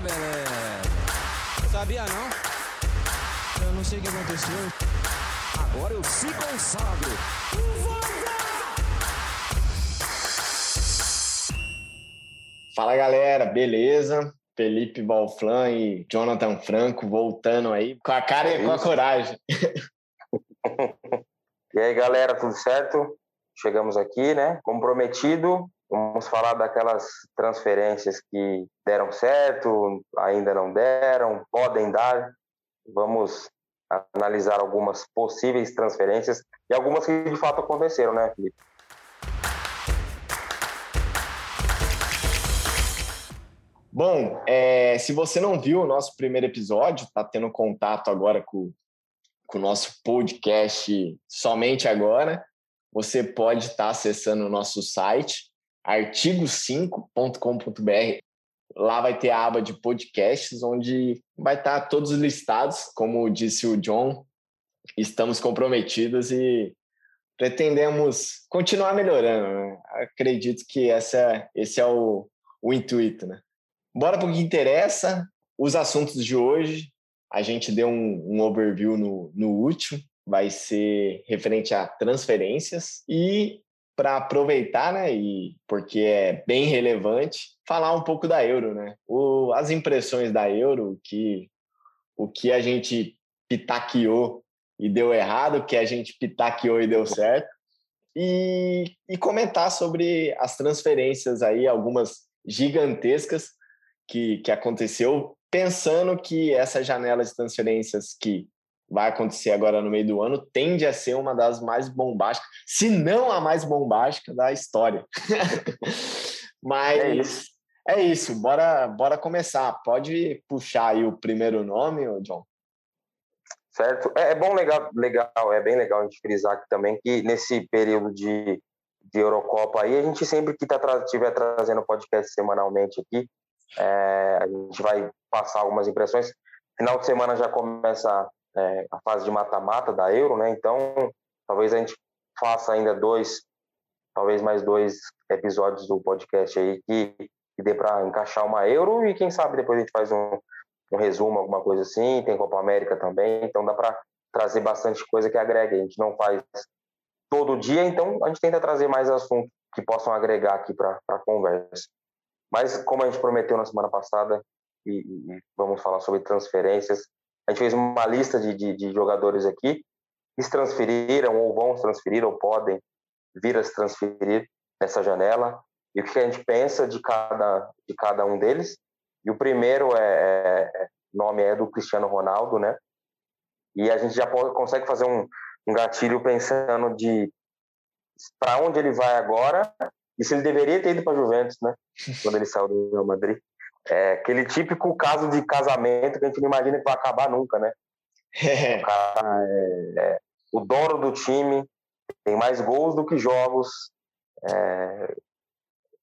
Beleza. Sabia não? Eu não sei o que aconteceu. Agora eu se consagro. Fala galera, beleza? Felipe Valflan e Jonathan Franco voltando aí com a cara e com a coragem. e aí galera, tudo certo? Chegamos aqui, né? Comprometido. Vamos falar daquelas transferências que deram certo, ainda não deram, podem dar. Vamos analisar algumas possíveis transferências e algumas que de fato aconteceram, né, Felipe? Bom, é, se você não viu o nosso primeiro episódio, está tendo contato agora com, com o nosso podcast somente agora, você pode estar tá acessando o nosso site, artigo5.com.br. Lá vai ter a aba de podcasts, onde vai estar tá todos listados. Como disse o John, estamos comprometidos e pretendemos continuar melhorando. Né? Acredito que essa, esse é o, o intuito, né? Bora para o que interessa, os assuntos de hoje. A gente deu um, um overview no, no último, vai ser referente a transferências e para aproveitar, né, e porque é bem relevante, falar um pouco da Euro, né? O, as impressões da Euro, que o que a gente pitaqueou e deu errado, o que a gente pitaqueou e deu certo, e, e comentar sobre as transferências aí, algumas gigantescas que, que aconteceu, pensando que essa janela de transferências que vai acontecer agora no meio do ano tende a ser uma das mais bombásticas, se não a mais bombástica da história. Mas é isso. é isso, bora, bora começar. Pode puxar aí o primeiro nome, John? Certo. É, é bom, legal, legal, é bem legal a gente frisar aqui também que nesse período de, de Eurocopa aí, a gente sempre que tá, estiver trazendo podcast semanalmente aqui, é, a gente vai passar algumas impressões. Final de semana já começa é, a fase de mata-mata da Euro, né? Então, talvez a gente faça ainda dois, talvez mais dois episódios do podcast aí que, que dê para encaixar uma Euro e quem sabe depois a gente faz um, um resumo, alguma coisa assim. Tem Copa América também, então dá para trazer bastante coisa que agregue. A gente não faz todo dia, então a gente tenta trazer mais assuntos que possam agregar aqui para a conversa. Mas, como a gente prometeu na semana passada, e, e, vamos falar sobre transferências, a gente fez uma lista de, de, de, jogadores aqui que se transferiram, ou vão se transferir, ou podem vir a se transferir nessa janela, e o que a gente pensa de cada, de cada um deles. E o primeiro é, é, é nome é do Cristiano Ronaldo, né? E a gente já pode, consegue fazer um, um gatilho pensando de para onde ele vai agora isso ele deveria ter ido para Juventus, né? Quando ele saiu do Real Madrid. É aquele típico caso de casamento que a gente não imagina que vai acabar nunca, né? É. O cara é, é o dono do time, tem mais gols do que jogos, é,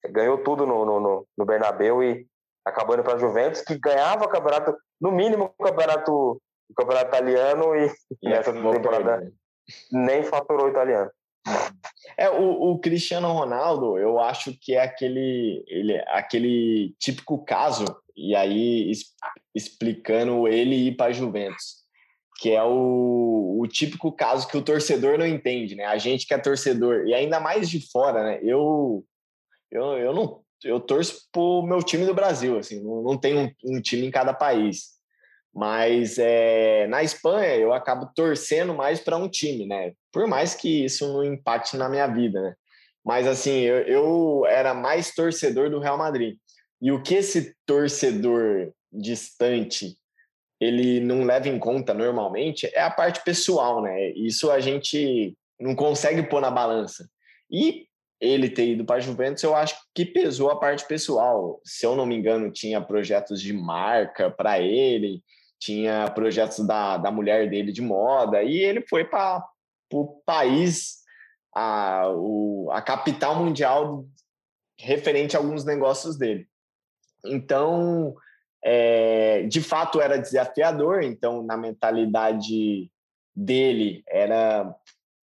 ganhou tudo no, no, no Bernabéu e acabou indo para a Juventus, que ganhava o campeonato, no mínimo o campeonato, o campeonato italiano e, e nessa temporada nem faturou o italiano. É, o, o, Cristiano Ronaldo, eu acho que é aquele, ele, aquele típico caso, e aí es, explicando ele ir para Juventus, que é o, o típico caso que o torcedor não entende, né? A gente que é torcedor, e ainda mais de fora, né? Eu, eu, eu não eu torço pro meu time do Brasil, assim, não, não tem um, um time em cada país. Mas é, na Espanha eu acabo torcendo mais para um time, né? Por mais que isso não impacte na minha vida, né? Mas assim, eu, eu era mais torcedor do Real Madrid. E o que esse torcedor distante ele não leva em conta normalmente é a parte pessoal, né? Isso a gente não consegue pôr na balança. E ele ter ido para a Juventus, eu acho que pesou a parte pessoal. Se eu não me engano, tinha projetos de marca para ele, tinha projetos da, da mulher dele de moda, e ele foi para o país, a, o, a capital mundial referente a alguns negócios dele. Então, é, de fato, era desafiador, então, na mentalidade dele, era.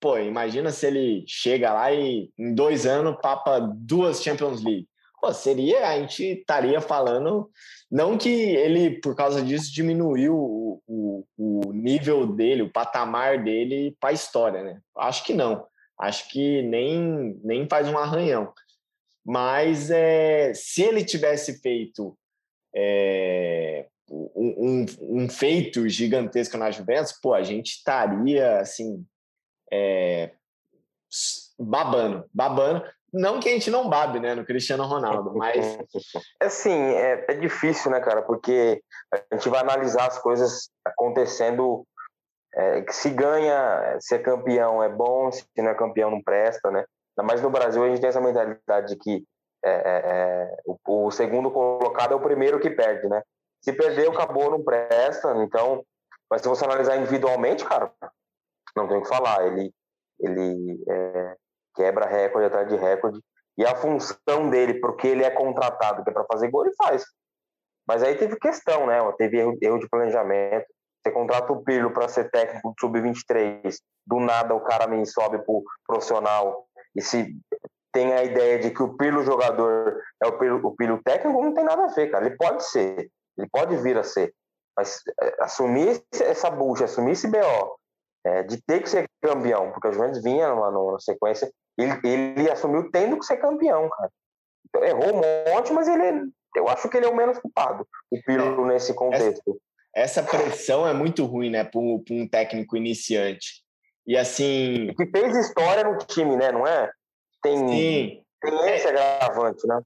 Pô, imagina se ele chega lá e em dois anos papa duas Champions League. Pô, seria, a gente estaria falando, não que ele, por causa disso, diminuiu o, o, o nível dele, o patamar dele para a história, né? Acho que não. Acho que nem, nem faz um arranhão. Mas é, se ele tivesse feito é, um, um, um, feito gigantesco na Juventus, pô, a gente estaria assim é, babando, babando. Não que a gente não babe, né, no Cristiano Ronaldo, mas assim é, é difícil, né, cara, porque a gente vai analisar as coisas acontecendo. É, se ganha, se é campeão é bom, se não é campeão não presta, né? Mas no Brasil a gente tem essa mentalidade de que é, é, é, o, o, segundo colocado é o primeiro que perde, né? Se perdeu, acabou, não presta. Então, mas se você analisar individualmente, cara, não tem o que falar. Ele, ele é, quebra recorde atrás de recorde. E a função dele, porque ele é contratado, que é para fazer gol, ele faz. Mas aí teve questão, né? Teve erro, erro de planejamento. Você contrata o Pirlo para ser técnico do sub-23, do nada o cara me sobe pro profissional. E se tem a ideia de que o Pirlo jogador é o Pirlo, o Pirlo técnico, não tem nada a ver, cara. Ele pode ser, ele pode vir a ser. Mas assumir essa bucha, assumir esse BO, é, de ter que ser campeão, porque o Juventus vinha numa, numa sequência, ele, ele assumiu tendo que ser campeão, cara. Errou um monte, mas ele, eu acho que ele é o menos culpado, o Pirlo, é, nesse contexto. Essa, essa, pressão é muito ruim, né, para um, um técnico iniciante. E assim. Que fez história no time, né? Não é? Tem, Sim. tem esse agravante, né?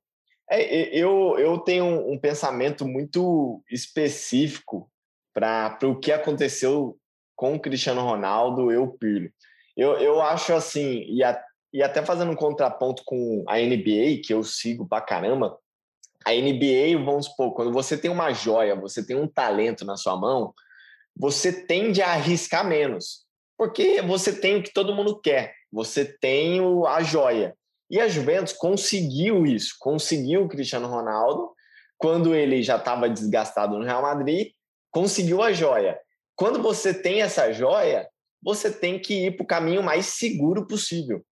É, eu, eu tenho um pensamento muito específico para o que aconteceu com o Cristiano Ronaldo e o Pirlo. Eu, eu acho assim, e, a, e até fazendo um contraponto com a NBA, que eu sigo pra caramba, a NBA, vamos supor, quando você tem uma joia, você tem um talento na sua mão, você tende a arriscar menos, porque você tem o que todo mundo quer, você tem a joia. E a Juventus conseguiu isso, conseguiu o Cristiano Ronaldo, quando ele já estava desgastado no Real Madrid, conseguiu a joia. Quando você tem essa joia, você tem que ir para o caminho mais seguro possível.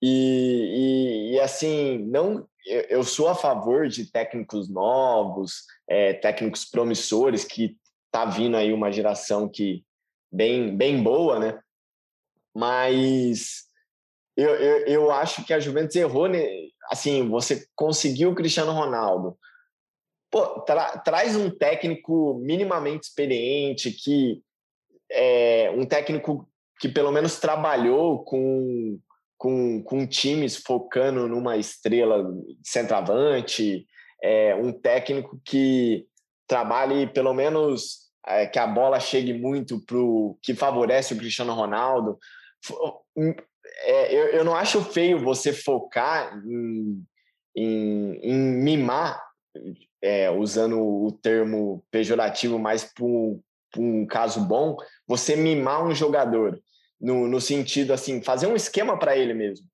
E, e, e assim, não, eu, sou a favor de técnicos novos, é, técnicos promissores, que tá vindo aí uma geração que bem, bem boa, né? Mas eu, eu, eu acho que a Juventus errou, né? assim, você conseguiu o Cristiano Ronaldo, Pô, tra, traz um técnico minimamente experiente que é, um técnico que pelo menos trabalhou com, com, com times focando numa estrela centroavante, é, um técnico que trabalhe pelo menos é, que a bola chegue muito para o que favorece o Cristiano Ronaldo. É, eu, eu não acho feio você focar em, em, em mimar, é, usando o termo pejorativo mais para um caso bom, você mimar um jogador, no, no sentido assim, fazer um esquema para ele mesmo.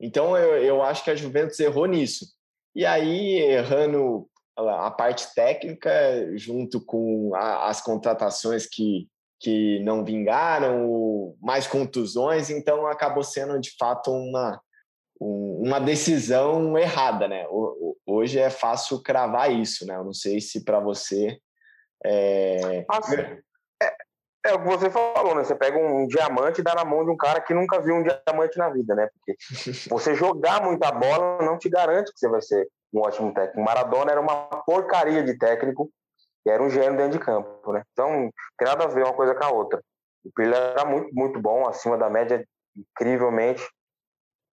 Então eu, eu acho que a Juventus errou nisso. E aí, errando a parte técnica, junto com a, as contratações que, que não vingaram, mais contusões, então acabou sendo de fato uma, uma decisão errada, né? Hoje é fácil cravar isso, né? Eu não sei se para você é... é... o que você falou, né? Você pega um diamante e dá na mão de um cara que nunca viu um diamante na vida, né? Porque você jogar muita bola não te garante que você vai ser um ótimo técnico. Maradona era uma porcaria de técnico e era um gênio dentro de campo, né? Então, não tem nada a ver uma coisa com a outra. O Pirlo era muito, muito bom, acima da média, incrivelmente.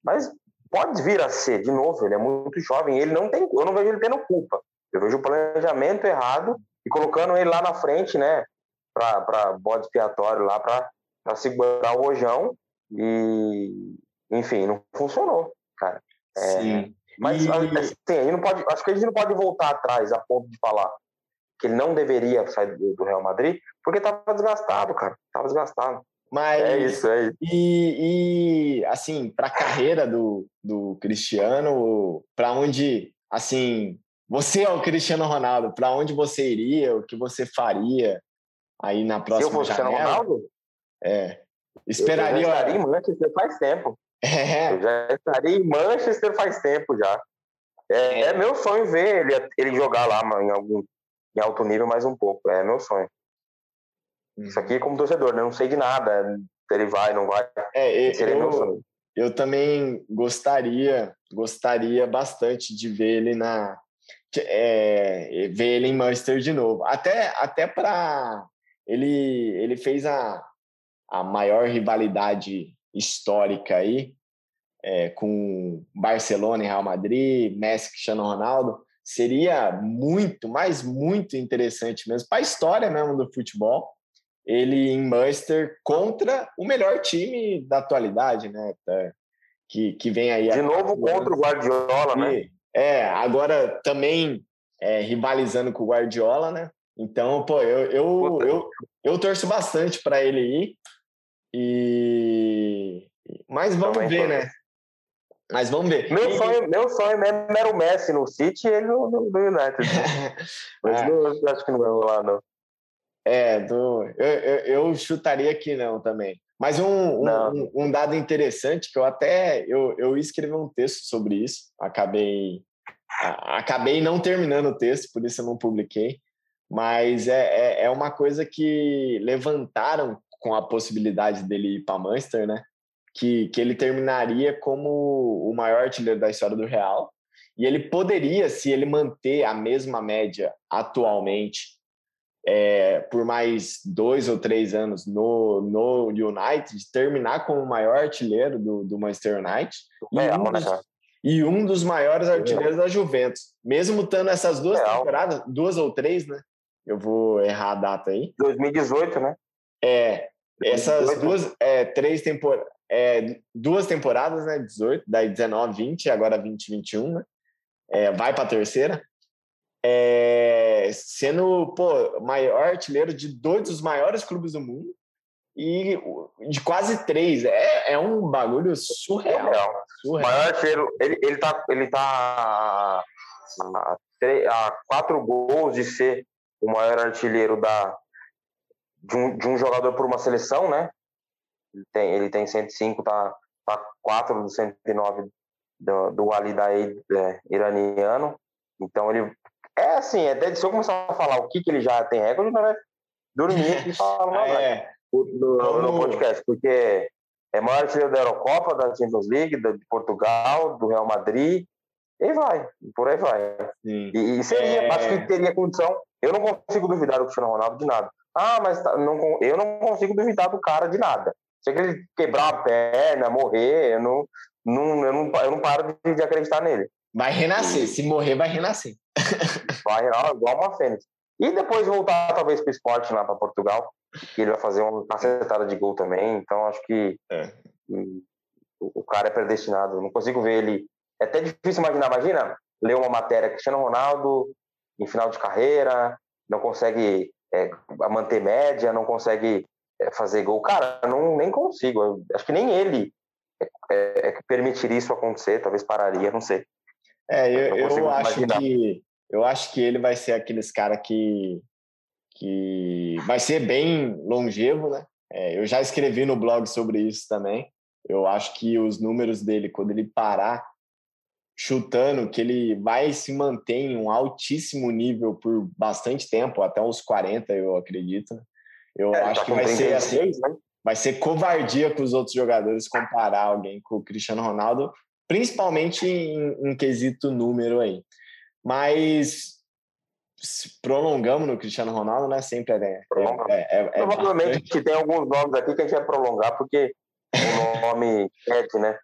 Mas pode vir a ser, de novo, ele é muito jovem, ele não tem, eu não vejo ele tendo culpa. Eu vejo o planejamento errado e colocando ele lá na frente, né, para bode expiatório lá, para segurar o rojão e, enfim, não funcionou, cara. É, Sim. Mas, e... assim, não pode, acho que a gente não pode voltar atrás a ponto de falar que ele não deveria sair do, do Real Madrid, porque estava desgastado, cara, estava desgastado. Mas, é isso, é isso. E, e assim, para a carreira do, do Cristiano, para onde, assim, você é o Cristiano Ronaldo, para onde você iria, o que você faria aí na próxima Se eu fosse janela? Ronaldo? É. Esperaria. Eu já estaria em Manchester faz tempo. É. Eu já estaria em Manchester faz tempo já. É, é, meu sonho ver ele, ele jogar lá em algum em alto nível mais um pouco. É meu sonho. Isso aqui é como torcedor, né? Não sei de nada. Ele vai, não vai. É, Seria eu, meu sonho. Eu também gostaria, gostaria bastante de ver ele na. É, ver ele em Manchester de novo. Até, até para. Ele, ele fez a, a maior rivalidade histórica aí, é, com Barcelona e Real Madrid, Messi e Cristiano Ronaldo, seria muito, mas muito interessante mesmo, para a história mesmo do futebol, ele em Manchester contra o melhor time da atualidade, né? Tá, que, que vem aí. De novo contra o Guardiola, né? É, agora também é, rivalizando com o Guardiola, né? Então, pô, eu, eu, eu, eu torço bastante para ele ir. E... Mas vamos Também ver, né? Mas vamos ver. Meu, e... sonho, meu sonho mesmo era o Messi no City e ele no, no, no United. Mas é. não, acho que não vai rolar, não. É, do, eu, eu, eu, chutaria que não também. Mas um, um, um, dado interessante que eu até eu, eu escrevi um texto sobre isso, acabei acabei não terminando o texto, por isso eu não publiquei. Mas é, é, é uma coisa que levantaram com a possibilidade dele ir para Manchester, né? Que, que ele terminaria como o maior artilheiro da história do Real. E ele poderia, se ele manter a mesma média atualmente, é, por mais dois ou três anos no, no United, terminar como o maior artilheiro do, do Manchester United e, um né, dos, e, um dos, maiores artilheiros da Juventus. Mesmo estando essas duas temporadas, duas ou três, né? Eu vou errar a data aí. 2018, né? É, essas duas, é, três temporadas, é, duas temporadas, né? 18, daí 19, 20, agora 20, 21, né? É, vai para a terceira. É, sendo, pô, maior artilheiro de dois dos maiores clubes do mundo e de quase três. É, é um bagulho surreal. surreal. surreal. Maior artilheiro, ele, ele tá, ele tá a, a, a quatro gols de ser o maior artilheiro da, de um, de um jogador por uma seleção, né? Ele tem, ele tem 105, tá, tá 4 do 109 do, do Ali Daei é, iraniano. Então ele. É assim, até se eu começar a falar o que, que ele já tem recorde, não vai dormir e falar uma é. no, no podcast, porque é maior artilheiro da Eurocopa, da Champions League, da, de Portugal, do Real Madrid, e vai, por aí vai. E, e, seria, é... acho que teria condição. Eu não consigo duvidar do Cristiano Ronaldo de nada. Ah, mas tá, não, eu não consigo duvidar do cara de nada. Se ele quebrar a perna, morrer, eu não, não, eu não, eu não paro de, de acreditar nele. Vai renascer. Se morrer, vai renascer. vai renascer igual uma fênix. E depois voltar, talvez, para o esporte lá para Portugal, que ele vai fazer uma cacetada de gol também. Então, acho que é. o cara é predestinado. Não consigo ver ele. É até difícil imaginar. Imagina ler uma matéria Cristiano Ronaldo em final de carreira, não consegue é, manter média, não consegue é, fazer gol. Cara, não, nem consigo. Eu, acho que nem ele é, é, é permitiria isso acontecer, talvez pararia, não sei. É, eu, eu acho que eu acho que ele vai ser aqueles cara que que vai ser bem longevo, né? É, eu já escrevi no blog sobre isso também. Eu acho que os números dele, quando ele parar chutando que ele vai se manter em um altíssimo nível por bastante tempo, até uns 40, eu acredito. Eu é, acho tá que vai ser assim, né? vai ser covardia com os outros jogadores comparar alguém com o Cristiano Ronaldo, principalmente em, em quesito número aí. Mas prolongamos no Cristiano Ronaldo, né? Sempre é. é, é, é Provavelmente que tem alguns nomes aqui que a gente vai prolongar, porque o nome é, né?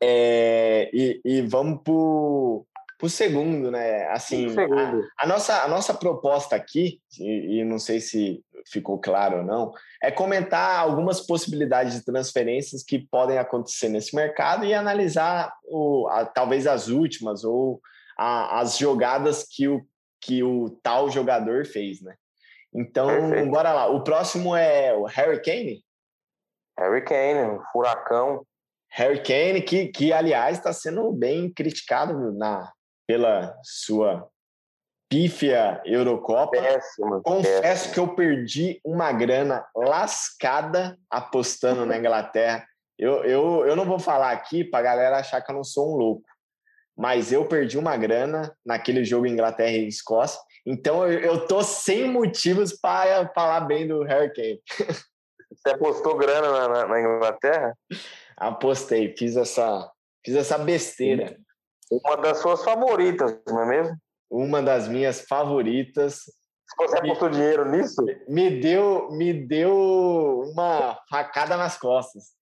É, e, e vamos para o segundo, né? Assim, segundo. A, a, nossa, a nossa proposta aqui, e, e, não sei se ficou claro ou não, é comentar algumas possibilidades de transferências que podem acontecer nesse mercado e analisar o, a, talvez as últimas ou a, as jogadas que o, que o tal jogador fez, né? Então, Perfeito. bora lá. O próximo é o Harry Kane? Harry Kane, um furacão Harry Kane, que, que aliás está sendo bem criticado na, pela sua pífia Eurocopa. Péssimo, Confesso péssimo. que eu perdi uma grana lascada apostando na Inglaterra. Eu, eu, eu não vou falar aqui para a galera achar que eu não sou um louco, mas eu perdi uma grana naquele jogo Inglaterra e Escócia. Então eu, eu tô sem motivos para falar bem do Harry Kane. Você apostou grana na, na, na, Inglaterra? Apostei, fiz essa, fiz essa besteira. Uma das suas favoritas, não é mesmo? Uma das minhas favoritas. Você apostou dinheiro nisso? Me deu, me deu uma facada nas costas.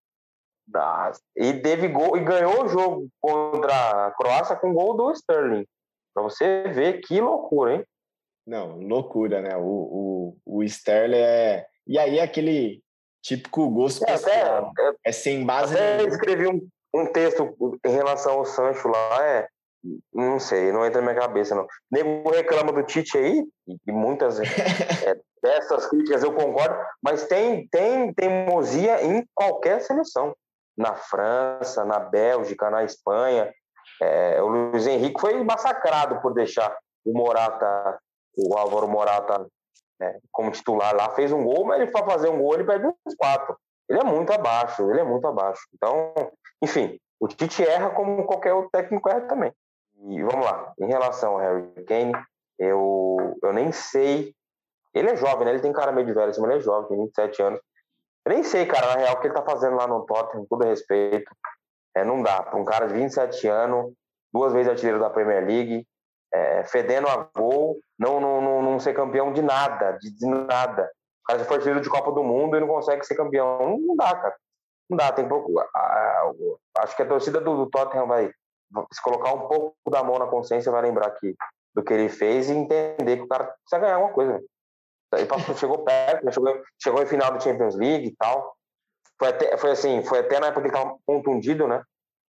E teve gol e ganhou o jogo contra a Croácia com gol do Sterling. Para você ver que loucura, hein? Não, loucura, né? O, o, o Sterling é. E aí, aquele típico gosto é, pessoal. Até, é, é sem base. Até escrevi um, um texto em relação ao Sancho lá, é. Não sei, não entra na minha cabeça, não. Nego reclama do Tite aí, e muitas é, dessas críticas eu concordo, mas tem, tem teimosia em qualquer seleção na França, na Bélgica, na Espanha. É, o Luiz Henrique foi massacrado por deixar o Morata, o Álvaro Morata, é, como titular lá. Fez um gol, mas ele para fazer um gol ele perde uns quatro. Ele é muito abaixo, ele é muito abaixo. Então, enfim, o Tite erra como qualquer outro técnico erra também. E vamos lá, em relação ao Harry Kane, eu, eu nem sei. Ele é jovem, né? Ele tem cara meio de velho, mas ele é jovem, tem 27 anos. Eu nem sei, cara, na real, o que ele tá fazendo lá no Tottenham, com todo respeito. É, não dá. Para um cara de 27 anos, duas vezes artilheiro da Premier League, é, fedendo a gol, não, não, não, não, ser campeão de nada, de, de nada. O cara já foi artilheiro de Copa do Mundo e não consegue ser campeão. Não, dá, cara. Não dá. Tem pouco. acho que a torcida do, do Tottenham vai se colocar um pouco da mão na consciência, vai lembrar que, do que ele fez e entender que o cara precisa ganhar alguma coisa. Ele passou, chegou perto, né? chegou, chegou em final do Champions League e tal. Foi até, foi assim, foi até na época que ele estava contundido, né?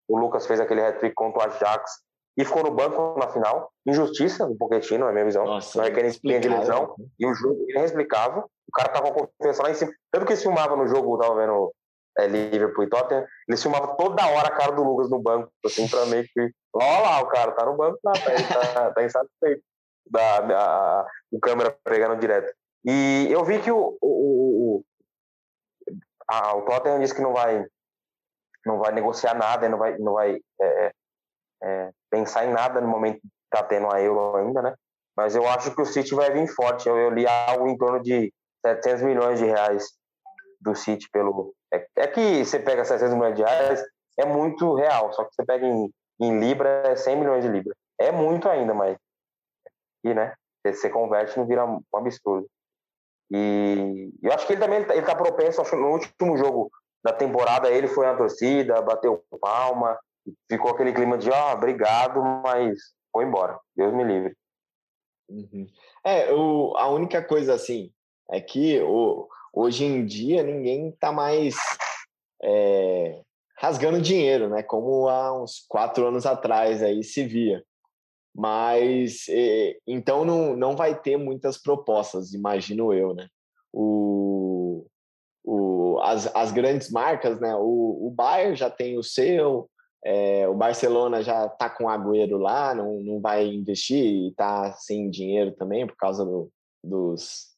O Lucas fez aquele hat-trick contra o Ajax e ficou no banco na final. Injustiça do Pochettino, na minha visão. Nossa, não é que ele tinha de lesão. E o jogo ele explicava. O cara tava com confiança lá em cima. Tanto que eles filmavam no jogo, tava vendo é, Liverpool e Tottenham, eles filmavam toda hora a cara do Lucas no banco, assim, pra meio que. Olha lá, o cara tá no banco, tá, tá, tá, tá insatisfeito. Da, da, o câmera pegando direto. E eu vi que o, o, o, a, o Tottenham disse que não vai, não vai negociar nada, não vai, não vai é, é, pensar em nada no momento que está tendo a Euro ainda, né? Mas eu acho que o City vai vir forte. Eu, eu li algo em torno de 700 milhões de reais do City pelo. É, é, que você pega 700 milhões de reais, é muito real, só que você pega em, em Libra, é 100 milhões de Libra. É muito ainda, mas. E, né? Você converte não vira um absurdo. E eu acho que ele também ele está tá propenso, acho que no último jogo da temporada ele foi na torcida, bateu palma, ficou aquele clima de, ah, obrigado, mas foi embora. Deus me livre. Uhum. É, o, a única coisa assim é que o, hoje em dia ninguém está mais é, rasgando dinheiro, né? Como há uns quatro anos atrás aí se via. Mas eh, então não, não vai ter muitas propostas, imagino eu, né? O, o, as, as grandes marcas, né? O, o Bayern já tem o seu, é, o Barcelona já está com o Agüero lá, não, não vai investir e está sem dinheiro também por causa do, dos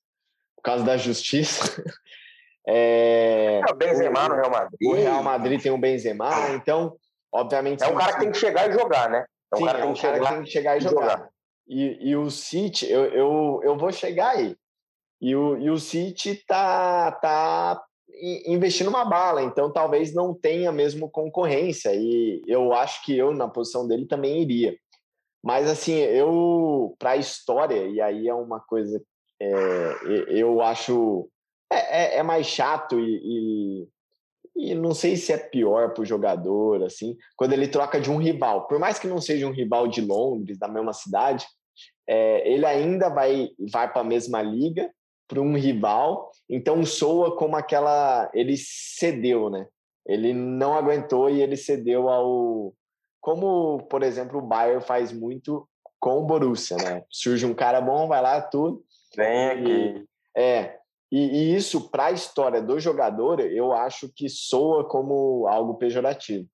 por causa da justiça. É, é o Benzema no Real Madrid. O Real Madrid tem o Benzema, então obviamente é um cara que tem que chegar e jogar, né? Então, Sim, o cara, é um que cara que tem que chegar e jogar. jogar. E, e o City, eu, eu, eu vou chegar aí. E o, e o City tá, tá investindo uma bala, então talvez não tenha mesmo concorrência. E eu acho que eu, na posição dele, também iria. Mas, assim, eu, para a história, e aí é uma coisa, é, eu acho. É, é, é mais chato e, e, e não sei se é pior para o jogador, assim, quando ele troca de um rival. Por mais que não seja um rival de Londres, da mesma cidade, é, ele ainda vai, vai para a mesma liga, para um rival, então soa como aquela. Ele cedeu, né? Ele não aguentou e ele cedeu ao. Como, por exemplo, o Bayern faz muito com o Borussia, né? Surge um cara bom, vai lá, tudo. Vem aqui. E, é, e, e isso, para a história do jogador, eu acho que soa como algo pejorativo.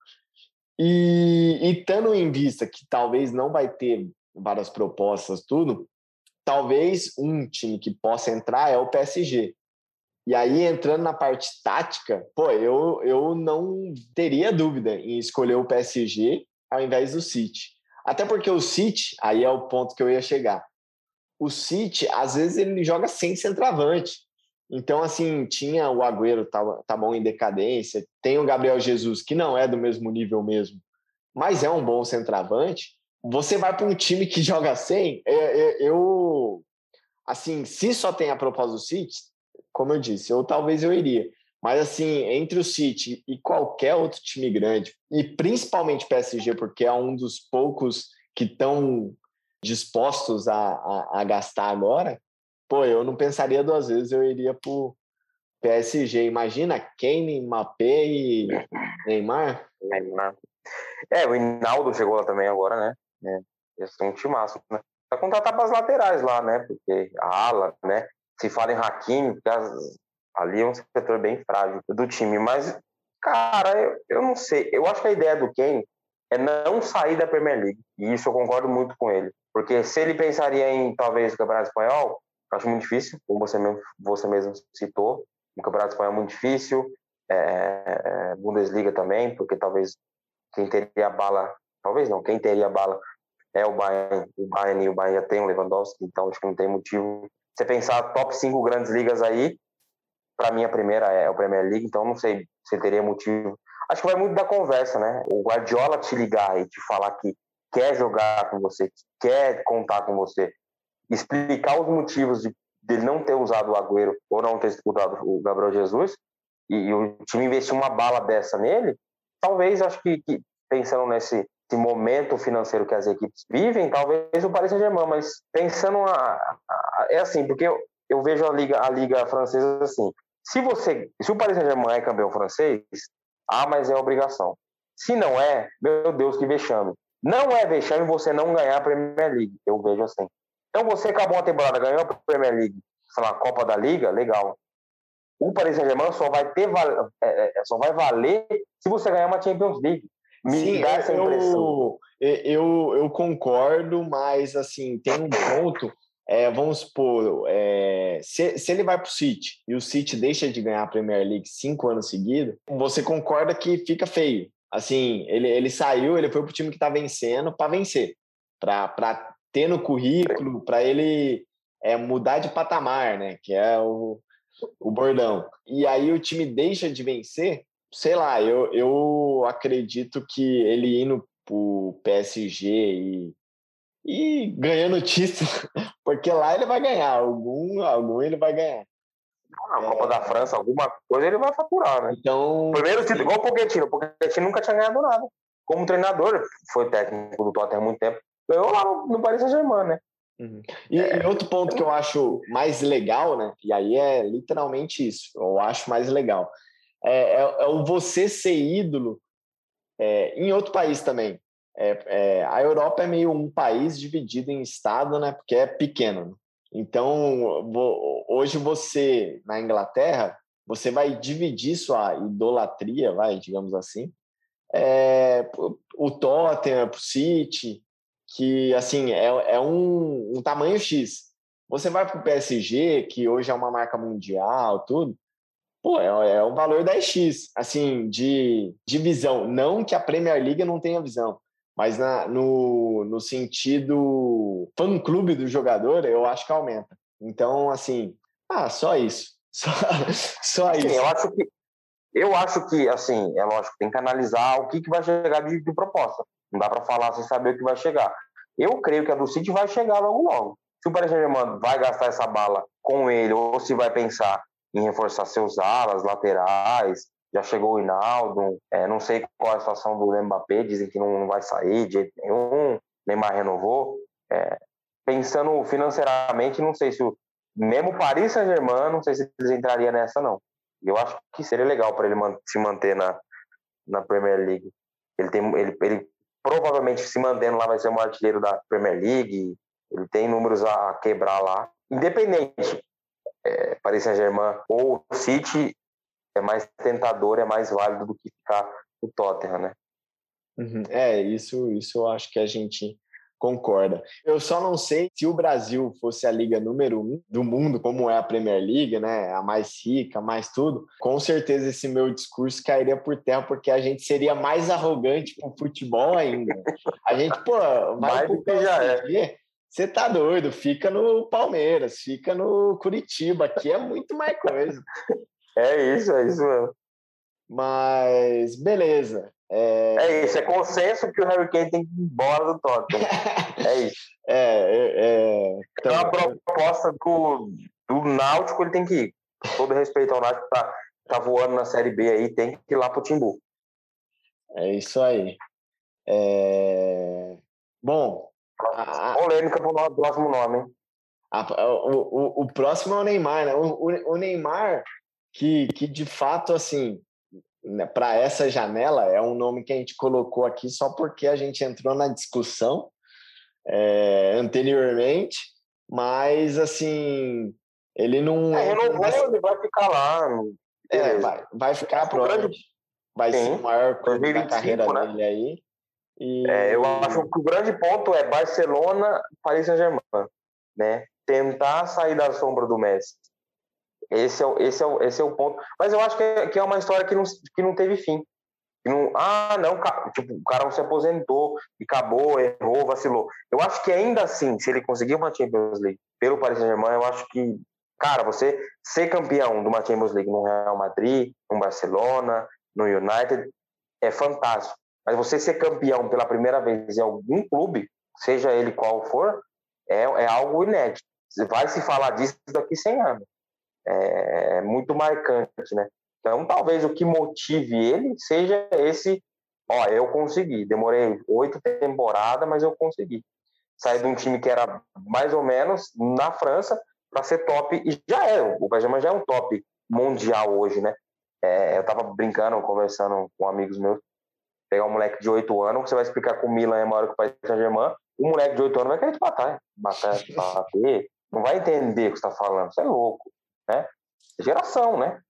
E, e tendo em vista que talvez não vai ter várias propostas, tudo, talvez um time que possa entrar é o PSG. E aí, entrando na parte tática, pô, eu, eu não teria dúvida em escolher o PSG ao invés do City. Até porque o City, aí é o ponto que eu ia chegar. O City, às vezes, ele joga sem centroavante. Então, assim, tinha o Agüero, tá, tá bom em decadência, tem o Gabriel Jesus, que não é do mesmo nível mesmo, mas é um bom centroavante. Você vai para um time que joga sem, é, é, eu, assim, se só tem a propósito do City, como eu disse, eu talvez eu iria. Mas, assim, entre o City e qualquer outro time grande, e principalmente PSG, porque é um dos poucos que estão dispostos a, a, a, gastar agora, pô, eu não pensaria duas vezes, eu iria pro PSG. Imagina Kane, Mbappé e Neymar. Neymar. É, o Hinaldo chegou lá também agora, né? É, esse é um timaço, né? Vai contratar para as laterais lá, né? Porque a ala, né? Se fala em Hakimi, ali é um setor bem frágil do time. Mas, cara, eu, eu não sei. Eu acho que a ideia do Kane é não sair da Premier League. E isso eu concordo muito com ele. Porque se ele pensaria em, talvez, o Campeonato Espanhol, acho muito difícil, como você mesmo, você mesmo citou. O Campeonato Espanhol é muito difícil. É, é, Bundesliga também, porque talvez quem teria bala, talvez não, quem teria bala é o Bayern, o Bayern e o Bayern já tem o Lewandowski, então acho que não tem motivo. Você pensar top 5 grandes ligas aí, para mim a primeira é o Premier League, então não sei se teria motivo. Acho que vai muito da conversa, né? O Guardiola te ligar e te falar que quer jogar com você, que quer contar com você, explicar os motivos de dele não ter usado o Agüero ou não ter disputado o Gabriel Jesus e, e o time investir uma bala dessa nele, talvez acho que, que pensando nesse momento financeiro que as equipes vivem, talvez o Paris Saint-Germain, mas pensando a, a, é assim, porque eu, eu vejo a liga a liga francesa assim, se você, se o Paris Saint-Germain é campeão francês, ah, mas é obrigação. Se não é, meu Deus, que vexame. Não é vexame você não ganhar a Premier League, eu vejo assim. Então você acabou a temporada, ganhou a Premier League, sei lá, Copa da Liga, legal. O Paris Saint-Germain só vai ter é, é, só vai valer se você ganhar uma Champions League. Me Sim, dá essa impressão. Eu, eu, eu concordo, mas assim, tem um ponto é, vamos supor, é, se, se, ele vai para o City e o City deixa de ganhar a Premier League cinco anos seguidos, você concorda que fica feio. Assim, ele, ele saiu, ele foi para o time que está vencendo para vencer, para ter no currículo, para ele é, mudar de patamar, né? Que é o, o bordão. E aí o time deixa de vencer, sei lá, eu, eu acredito que ele indo para o PSG e e ganhando título, porque lá ele vai ganhar, algum, algum ele vai ganhar. Na Copa da França, alguma coisa ele vai faturar, né? Então. Primeiro título, igual o Pochettino. O Pochettino nunca tinha ganhado nada. Como treinador, foi técnico do Tottenham há muito tempo. Ganhou lá no, no Paris Saint-Germain, né? Uhum. E, é. e, outro ponto que eu acho mais legal, né? E aí é literalmente isso, eu acho mais legal. É, é, é o você ser ídolo é, em outro país também. É, é, a Europa é meio um país dividido em estado, né? Porque é pequeno. Então, hoje você, na Inglaterra, você vai dividir sua idolatria, vai, digamos assim, é, o Tottenham, o City, que, assim, é, é um, um tamanho X. Você vai para o PSG, que hoje é uma marca mundial, tudo, pô, é, é um valor 10x, assim, de, de visão. Não que a Premier League não tenha visão, mas na, no, no sentido fã-clube do jogador, eu acho que aumenta. Então, assim, ah, só isso. Só, só Sim, isso. Eu acho que, eu acho que, assim, é lógico, tem que analisar o que, que vai chegar de, de proposta. Não dá para falar sem saber o que vai chegar. Eu creio que a do City vai chegar logo logo. Se o Paris Saint-Germain vai gastar essa bala com ele ou se vai pensar em reforçar seus alas, laterais, já chegou o Hinaldo, é, não sei qual é a situação do Mbappé, dizem que não, vai sair de jeito nenhum, Neymar renovou. É, pensando financeiramente, não sei se o mesmo Paris Saint-Germain, não sei se eles entrariam nessa não. Eu acho que seria legal para ele se manter na, na Premier League. Ele tem ele, ele provavelmente se mantendo lá vai ser um artilheiro da Premier League, ele tem números a quebrar lá. Independente, é, Paris Saint-Germain ou City, é mais tentador, é mais válido do que ficar o Tottenham, né? Uhum. É, isso, isso eu acho que a gente concorda. Eu só não sei se o Brasil fosse a liga número um do mundo, como é a Premier League, né? A mais rica, mais tudo. Com certeza esse meu discurso cairia por terra, porque a gente seria mais arrogante com o futebol ainda. A gente, pô, vai pro PSG, é. Você tá doido, fica no Palmeiras, fica no Curitiba, aqui é muito mais coisa. É isso, é isso mesmo. Mas beleza. É... é isso, é consenso que o Harry Kane tem que ir embora do Tottenham. é isso. É, é, é... Então, a proposta do, do Náutico, ele tem que ir. Todo respeito ao Náutico, tá, tá voando na Série B aí, tem que ir lá pro Timbu. É isso aí. É... Bom. A... Polêmica pro próximo nome, hein? A, o, o, o, próximo é o Neymar, né? O, o, Neymar, que, que de fato, assim, né, para essa janela é um nome que a gente colocou aqui só porque a gente entrou na discussão é, anteriormente, mas assim ele não é, renovou, ele vai ficar lá. É, vai, vai ficar próximo. Vai Sim. ser o maior clube da carreira né? dele aí. E... É, eu acho que o grande ponto é Barcelona, Paris Saint-Germain, né? Tentar sair da sombra do Messi. Esse é, o, esse, é o, esse é o ponto. Mas eu acho que é, que é uma história que não, que não teve fim. Não, ah, não, tipo, o cara não se aposentou e acabou, errou, vacilou. Eu acho que ainda assim, se ele conseguir uma Champions League pelo Paris Saint-Germain, eu acho que, cara, você ser campeão de uma Champions League no Real Madrid, no Barcelona, no United, é fantástico. Mas você ser campeão pela primeira vez em algum clube, seja ele qual for, é, é algo inédito. Vai se falar disso daqui 100 anos. É, é muito marcante, né? Então, talvez o que motive ele seja esse, ó, eu consegui, demorei oito temporadas, mas eu consegui. Sair de um time que era mais ou menos na França para ser top, e já é, o Benjamin já é um top mundial hoje, né? É, eu tava brincando, conversando com amigos meus, pegar um moleque de oito anos, você vai explicar que o Milan é maior que o Paris Saint-Germain, um moleque de oito anos vai querer te matar, matar, bater, não vai entender o que você está falando, você é louco né? Geração, né?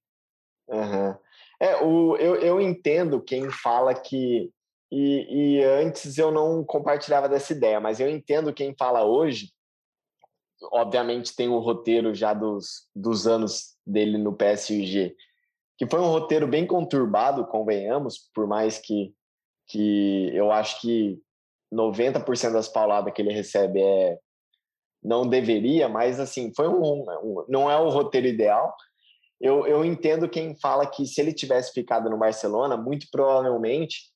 Uhum. É, o, eu, eu entendo quem fala que. E, e antes eu não compartilhava dessa ideia, mas eu entendo quem fala hoje. Obviamente tem o roteiro já dos, dos anos dele no PSG, que foi um roteiro bem conturbado, convenhamos, por mais que, que eu acho que 90% das pauladas que ele recebe é não deveria, mas assim, foi um, um, não é o roteiro ideal. Eu, eu entendo quem fala que se ele tivesse ficado no Barcelona, muito provavelmente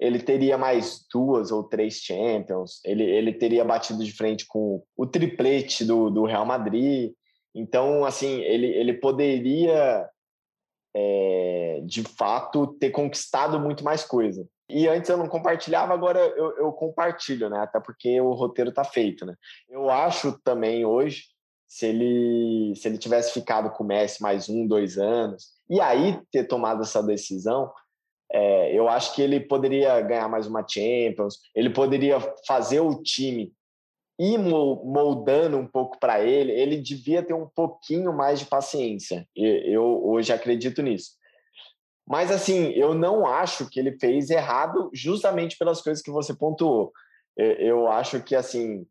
ele teria mais duas ou três Champions, ele, ele teria batido de frente com o triplete do, do Real Madrid. Então, assim, ele, ele poderia, é, de fato, ter conquistado muito mais coisa. E antes eu não compartilhava, agora eu, eu compartilho, né? Até porque o roteiro está feito, né? Eu acho também hoje, se ele, se ele tivesse ficado com o Messi mais um, dois anos, e aí ter tomado essa decisão, é, eu acho que ele poderia ganhar mais uma Champions, ele poderia fazer o time ir moldando um pouco para ele, ele devia ter um pouquinho mais de paciência. Eu hoje acredito nisso. Mas, assim, eu não acho que ele fez errado justamente pelas coisas que você pontuou. Eu acho que, assim,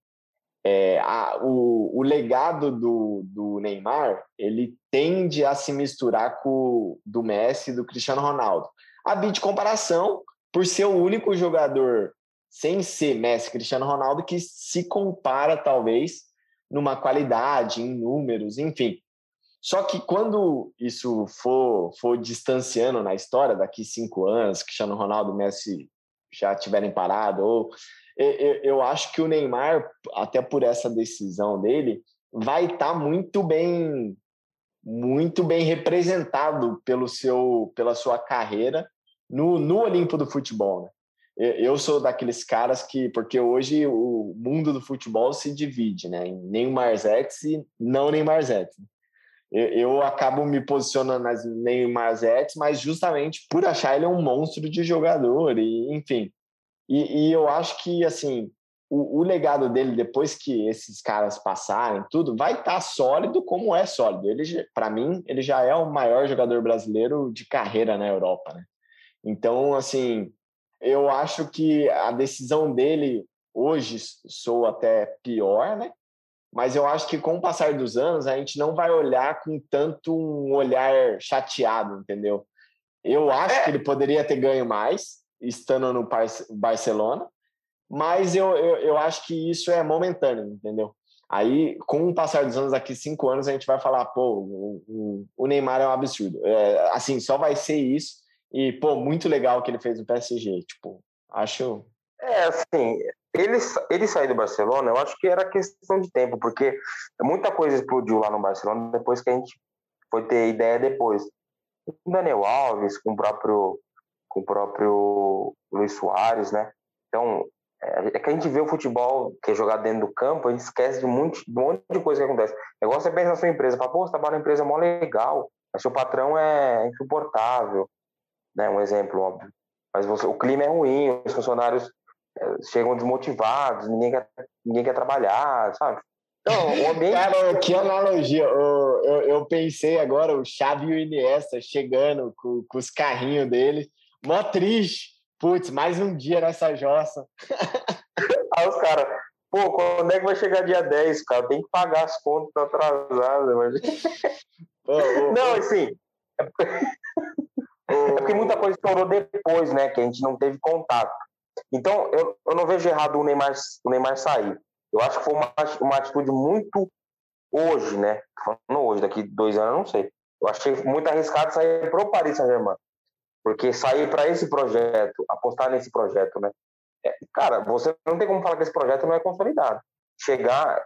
é, a, o, o, legado do, do, Neymar, ele tende a se misturar com do Messi do Cristiano Ronaldo. A de comparação, por ser o único jogador, sem ser Messi Cristiano Ronaldo, que se compara, talvez, numa qualidade, em números, enfim. Só que quando isso for, for distanciando na história, daqui cinco anos, Cristiano Ronaldo Messi já tiverem parado, ou eu, eu acho que o Neymar, até por essa decisão dele, vai estar tá muito bem muito bem representado pelo seu pela sua carreira no, no Olimpo do futebol, né? Eu sou daqueles caras que, porque hoje o mundo do futebol se divide, né? Em Neymar Zets e não Neymar Zets eu, eu acabo me posicionando nas Neymar Zets, mas justamente por achar ele um monstro de jogador, e enfim. E, e eu acho que, assim, o, o, legado dele, depois que esses caras passarem, tudo, vai estar tá sólido como é sólido. Ele, para mim, ele já é o maior jogador brasileiro de carreira na Europa, né? Então, assim, eu acho que a decisão dele hoje sou até pior, né? Mas eu acho que com o passar dos anos a gente não vai olhar com tanto um olhar chateado, entendeu? Eu acho é. que ele poderia ter ganho mais estando no Barcelona, mas eu, eu, eu acho que isso é momentâneo, entendeu? Aí, com o passar dos anos, daqui cinco anos, a gente vai falar, pô, o, o Neymar é um absurdo. É, assim, só vai ser isso. E, pô, muito legal o que ele fez no PSG. Tipo, acho. É, assim, ele, ele sair do Barcelona, eu acho que era questão de tempo, porque muita coisa explodiu lá no Barcelona depois que a gente foi ter ideia depois. Com o Daniel Alves, com o próprio, com o próprio Luiz Soares, né? Então, é, é que a gente vê o futebol que é jogado dentro do campo, a gente esquece de um monte, de, um monte de coisa que acontece. É igual você pensa na sua empresa, fala, pô, você trabalha na empresa mó legal, mas seu patrão é insuportável, né? Um exemplo óbvio. Mas você, o clima é ruim, os funcionários é, chegam desmotivados, ninguém quer, ninguém quer trabalhar, sabe? Então, ambiente... Cara, que analogia. Eu, eu, eu, pensei agora o Xavi e o Iniesta chegando com, com os carrinhos dele, mó triste Putz, mais um dia nessa jossa. Aí os caras, pô, quando é que vai chegar dia 10, cara? Tem que pagar as contas atrasadas. Mas... Pô, pô, não, assim. É porque... é porque muita coisa estourou depois, né? Que a gente não teve contato. Então, eu, eu não vejo errado o Neymar, o Neymar sair. Eu acho que foi uma, uma atitude muito hoje, né? Falando hoje, daqui dois anos, não sei. Eu achei muito arriscado sair para o Paris Saint-Germain. Porque sair para esse projeto, apostar nesse projeto, né? É, cara, você não tem como falar que esse projeto não é consolidado. Chegar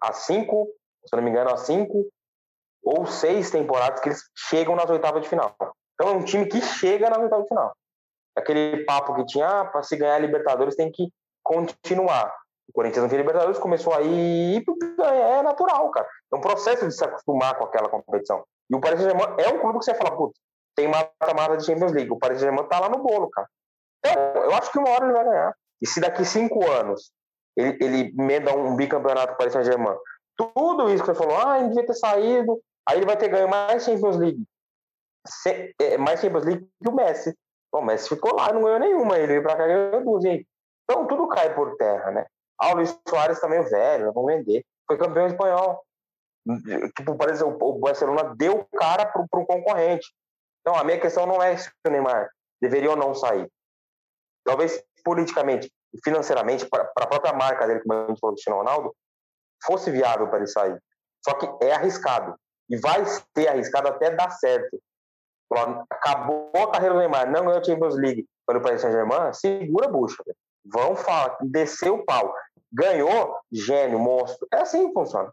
a cinco, se não me engano, a cinco ou seis temporadas que eles chegam nas oitavas de final. Então é um time que chega nas oitavas de final. Aquele papo que tinha, ah, para se ganhar a Libertadores tem que continuar. O Corinthians não tinha Libertadores, começou aí e é natural, cara. É um processo de se acostumar com aquela competição. E o Paris Saint-Germain é um clube que você fala, putz, tem mata-mata de Champions League. O Paris Saint-Germain tá lá no bolo, cara. Então, eu acho que uma hora ele vai ganhar. E se daqui cinco anos ele, ele emenda um bicampeonato Paris Saint-Germain, tudo isso que você falou, ah, ele devia ter saído, aí ele vai ter ganho mais Champions League. É, mais Champions League que o Messi. Bom, Messi ficou lá, não ganhou nenhuma, ele veio pra cá e ganhou duas. E então tudo cai por terra, né? Ah, o Luiz Soares também, velho, vamos vender. Foi campeão espanhol. Tipo, exemplo, o Barcelona deu cara pro, pro concorrente. Então, a minha questão não é se o Neymar deveria ou não sair. Talvez politicamente e financeiramente, para a própria marca dele, como a gente falou Cristiano Ronaldo, fosse viável para ele sair. Só que é arriscado. E vai ser arriscado até dar certo. Acabou a carreira do Neymar, não ganhou a Champions League para o Paris Saint-Germain, segura a bucha. Vão falar, desceu o pau. Ganhou, gênio, monstro. É assim que funciona.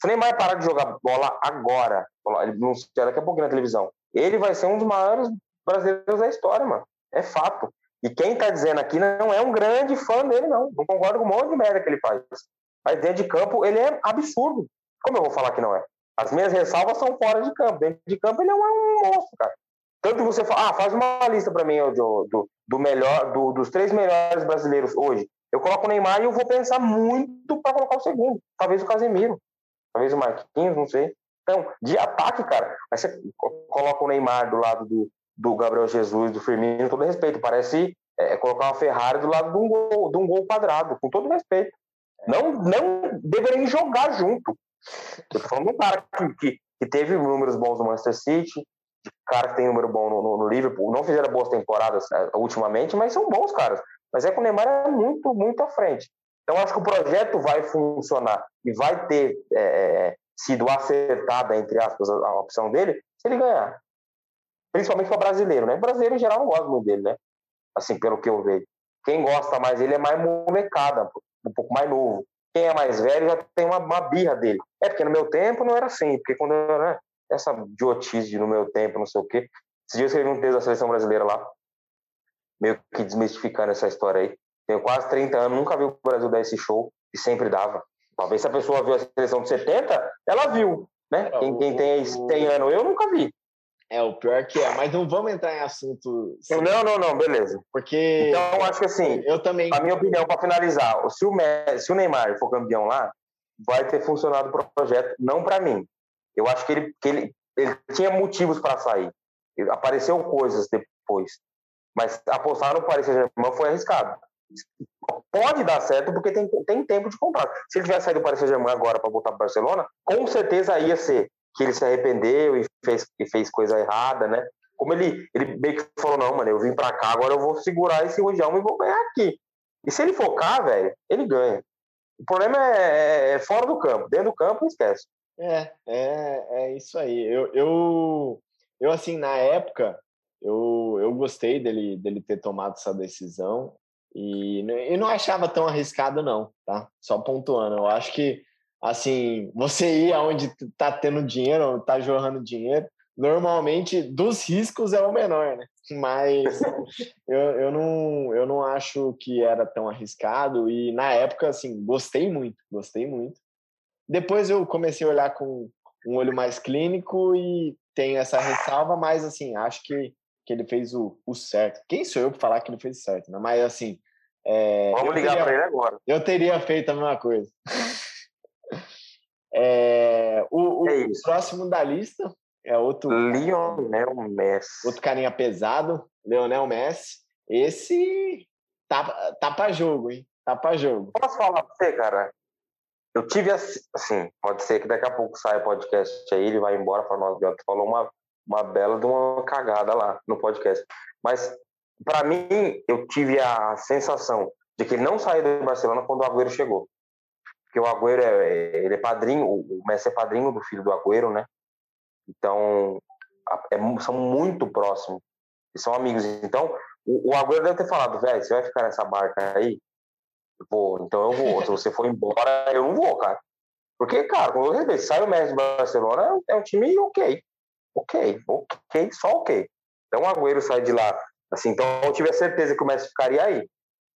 Se o Neymar parar de jogar bola agora, ele não daqui a pouco na televisão, ele vai ser um dos maiores brasileiros da história, mano. É fato. E quem tá dizendo aqui não é um grande fã dele, não. Não concordo com um monte de merda que ele faz. Mas dentro de campo, ele é absurdo. Como eu vou falar que não é? As minhas ressalvas são fora de campo. Dentro de campo, ele é um monstro, cara. Tanto você fala, ah, faz uma lista para mim do, do, do, melhor, do, dos três melhores brasileiros hoje. Eu coloco o Neymar e eu vou pensar muito para colocar o segundo. Talvez o Casemiro, talvez o Marquinhos, não sei. Então, de ataque, cara, aí você coloca o Neymar do lado do, do Gabriel Jesus, do Firmino, todo respeito. Parece é, colocar uma Ferrari do lado de um gol, de um gol quadrado, com todo respeito. Não, não deveriam jogar junto. Eu tô falando um cara que, que, que, teve números bons no Manchester City, de cara que tem número bom no, no, no Liverpool. Não fizeram boas temporadas é, ultimamente, mas são bons caras. Mas é que o Neymar é muito, muito à frente. Então, acho que o projeto vai funcionar e vai ter é, sido acertada, entre aspas, a opção dele, se ele ganhar. Principalmente para brasileiro, né? O brasileiro, em geral, não gosta muito dele, né? Assim, pelo que eu vejo. Quem gosta mais dele é mais molecada, um pouco mais novo. Quem é mais velho já tem uma, uma birra dele. É porque no meu tempo não era assim, porque quando eu era, né? essa idiotice de no meu tempo, não sei o quê. Esse dia eu escrevi um texto da seleção brasileira lá, meio que desmistificando essa história aí. Tenho quase 30 anos, nunca vi o Brasil dar esse show e sempre dava. Talvez se a pessoa viu a seleção de 70, ela viu, né? É, quem, quem tem 100 anos, eu nunca vi. É, o pior que é, mas não vamos entrar em assunto. Não, não, não, beleza. Porque. Então, acho que assim, eu também. A minha opinião, para finalizar, se o, Messi, se o Neymar for campeão lá, vai ter funcionado o projeto, não para mim. Eu acho que ele, que ele, ele tinha motivos para sair. Apareceu coisas depois. Mas apostar no Paris Saint-Germain foi arriscado. pode dar certo porque tem, tem tempo de contrato. Se ele tivesse saído do Paris Saint-Germain agora para voltar para Barcelona, com certeza ia ser que ele se arrependeu e fez, e fez coisa errada, né? Como ele, ele meio que falou, não, mano, eu vim para cá, agora eu vou segurar esse mundial e vou ganhar aqui. E se ele focar, velho, ele ganha. O problema é, é, é, fora do campo. Dentro do campo, esquece. É, é, é isso aí. Eu, eu, eu, assim, na época, eu, eu gostei dele, dele ter tomado essa decisão e, e não achava tão arriscado, não, tá? Só pontuando. Eu acho que, assim, você ir aonde tá tendo dinheiro, tá jorrando dinheiro, normalmente dos riscos é o menor, né? Mas eu, eu, não, eu não acho que era tão arriscado e na época, assim, gostei muito, gostei muito. Depois eu comecei a olhar com um olho mais clínico e tenho essa ressalva, mas assim, acho que, que ele fez o, o certo. Quem sou eu para falar que ele fez certo, né? Mas assim. É, Vamos ligar para ele agora. Eu teria feito a mesma coisa. é, o, o é próximo da lista é outro. Lionel Messi. Outro carinha pesado, Lionel Messi. Esse tá, tá pra jogo, hein? Tá pra jogo. Posso falar pra você, cara? Eu tive assim, pode ser que daqui a pouco saia o podcast aí, ele vai embora para nós, tu falou uma, uma bela de uma cagada lá no podcast. Mas para mim, eu tive a sensação de que ele não saiu do Barcelona quando o Agüero chegou. Porque o Agüero é, ele é padrinho, o Messi é padrinho do filho do Agüero, né? Então, é, são muito próximos. E são amigos. Então, o, o Agüero deve ter falado, velho, você vai ficar nessa barca aí? Pô, então eu vou. Se você for embora, eu não vou, cara. Porque, cara, quando eu respeito, sai o Messi do Barcelona, é um time ok. Ok, ok, só ok. Então o Agüero sai de lá. Assim, então eu tive a certeza que o Messi ficaria aí.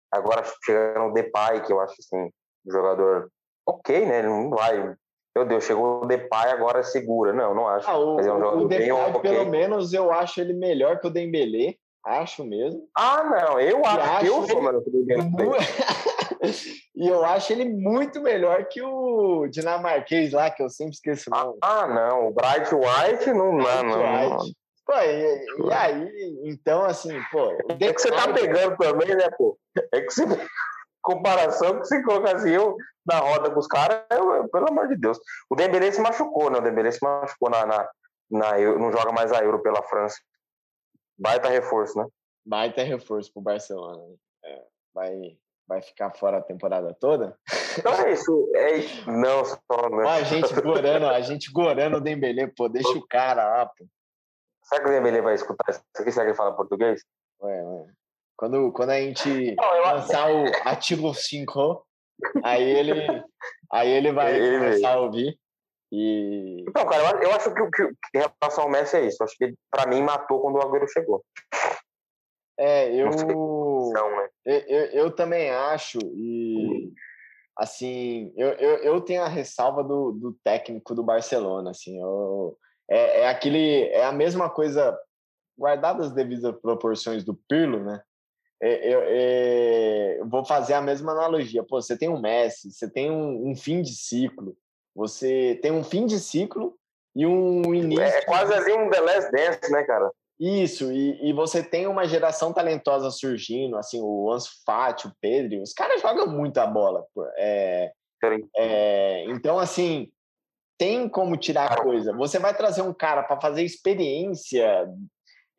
Agora chegando o Depay, que eu acho assim, um jogador ok, né? Ele não vai meu Deus, chegou o Depay, agora segura. Não, não acho. Ah, o, é um o Depay, okay. pelo menos, eu acho ele melhor que o Dembélé. Acho mesmo. Ah, não, eu acho, acho eu sou melhor que o Dembélé. e eu acho ele muito melhor que o dinamarquês lá, que eu sempre esqueço o nome. Ah, não, o Bright White não, Bright não, não, White. Pô, e, e, aí, então, assim, pô... É que você tá pegando também, né, pô? É que você comparação que se coloca assim, eu na roda com os caras, pelo amor de Deus. O Dembélé se machucou, né? O Dembélé se machucou na, na, na, não joga mais a Euro pela França. Baita reforço, né? Baita reforço pro Barcelona. Né? É, vai, vai ficar fora a temporada toda? Não é isso. É isso. Não, só não. A gente gorando, a gente gorando o Dembélé, pô, deixa o cara lá, pô. Será que o Dembélé vai escutar isso aqui? Será que ele fala português? Ué, ué. Quando, quando a gente não, lançar o Ativo 5, aí ele, aí ele vai ele começar a ouvir. E... Então, cara, eu acho que, que, que em relação ao Messi é isso. Eu acho que para mim matou quando o Agüero chegou. É, eu, não, né? eu, eu, eu, também acho, e assim, eu, eu, eu tenho a ressalva do, do técnico do Barcelona, assim, eu, é, é aquele, é a mesma coisa, guardadas as devidas proporções do Pirlo, né? É, eu, é, eu, vou fazer a mesma analogia. Pô, você tem um Messi, você tem um, um, fim de ciclo, você tem um fim de ciclo e um início. É, quase assim um The Last Dance, né, cara? Isso, e, e você tem uma geração talentosa surgindo, assim, o Ansu Fati, o Pedro, os caras jogam muito a bola. É, é, então, assim, tem como tirar coisa. Você vai trazer um cara para fazer experiência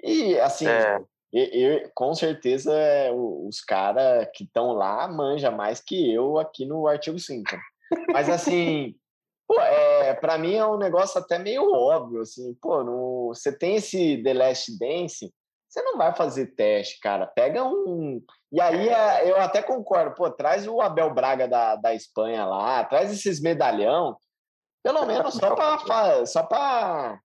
e, assim, é. Eu, com certeza os caras que estão lá manja mais que eu aqui no artigo 5. Mas assim, pô, é, para mim é um negócio até meio óbvio, assim, pô, no, você tem esse The Last Dance, você não vai fazer teste, cara. Pega um. E aí é, eu até concordo, pô, traz o Abel Braga da, da Espanha lá, traz esses medalhão, pelo menos só para só para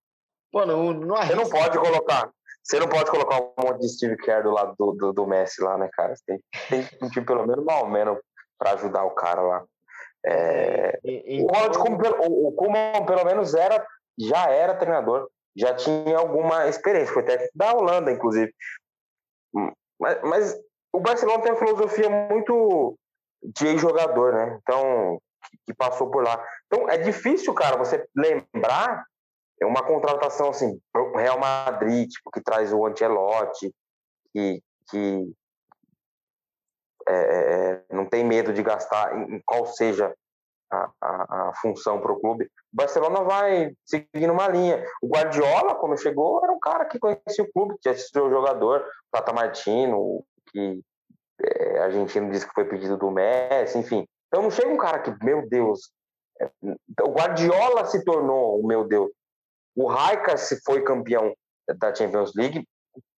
Pô, não, não Você não pode colocar. Você não pode colocar um monte de Steve Kerr do lado do, do, do Messi lá, né, cara? Você tem, tem um time pelo menos mal menos para ajudar o cara lá. É... E, e, o Ronald Koeman, o, o Koeman, pelo menos, era, já era treinador, já tinha alguma experiência, foi técnico da Holanda, inclusive. Hum, mas, mas o Barcelona tem uma filosofia muito de jogador, né? Então, que, que passou por lá. Então, é difícil, cara, você lembrar é uma contratação assim, Real Madrid, tipo, que traz o Ancelotti, que, que é, é, não tem medo de gastar em, qual seja a, a, a função para o clube. O Barcelona vai seguindo uma linha. O Guardiola, quando chegou, era um cara que conhecia o clube, que assistiu o jogador, Tata Martino, que é, argentino disse que foi pedido do Messi, enfim. Então não chega um cara que, meu Deus, é, o Guardiola se tornou o meu Deus. O Raika se foi campeão da Champions League,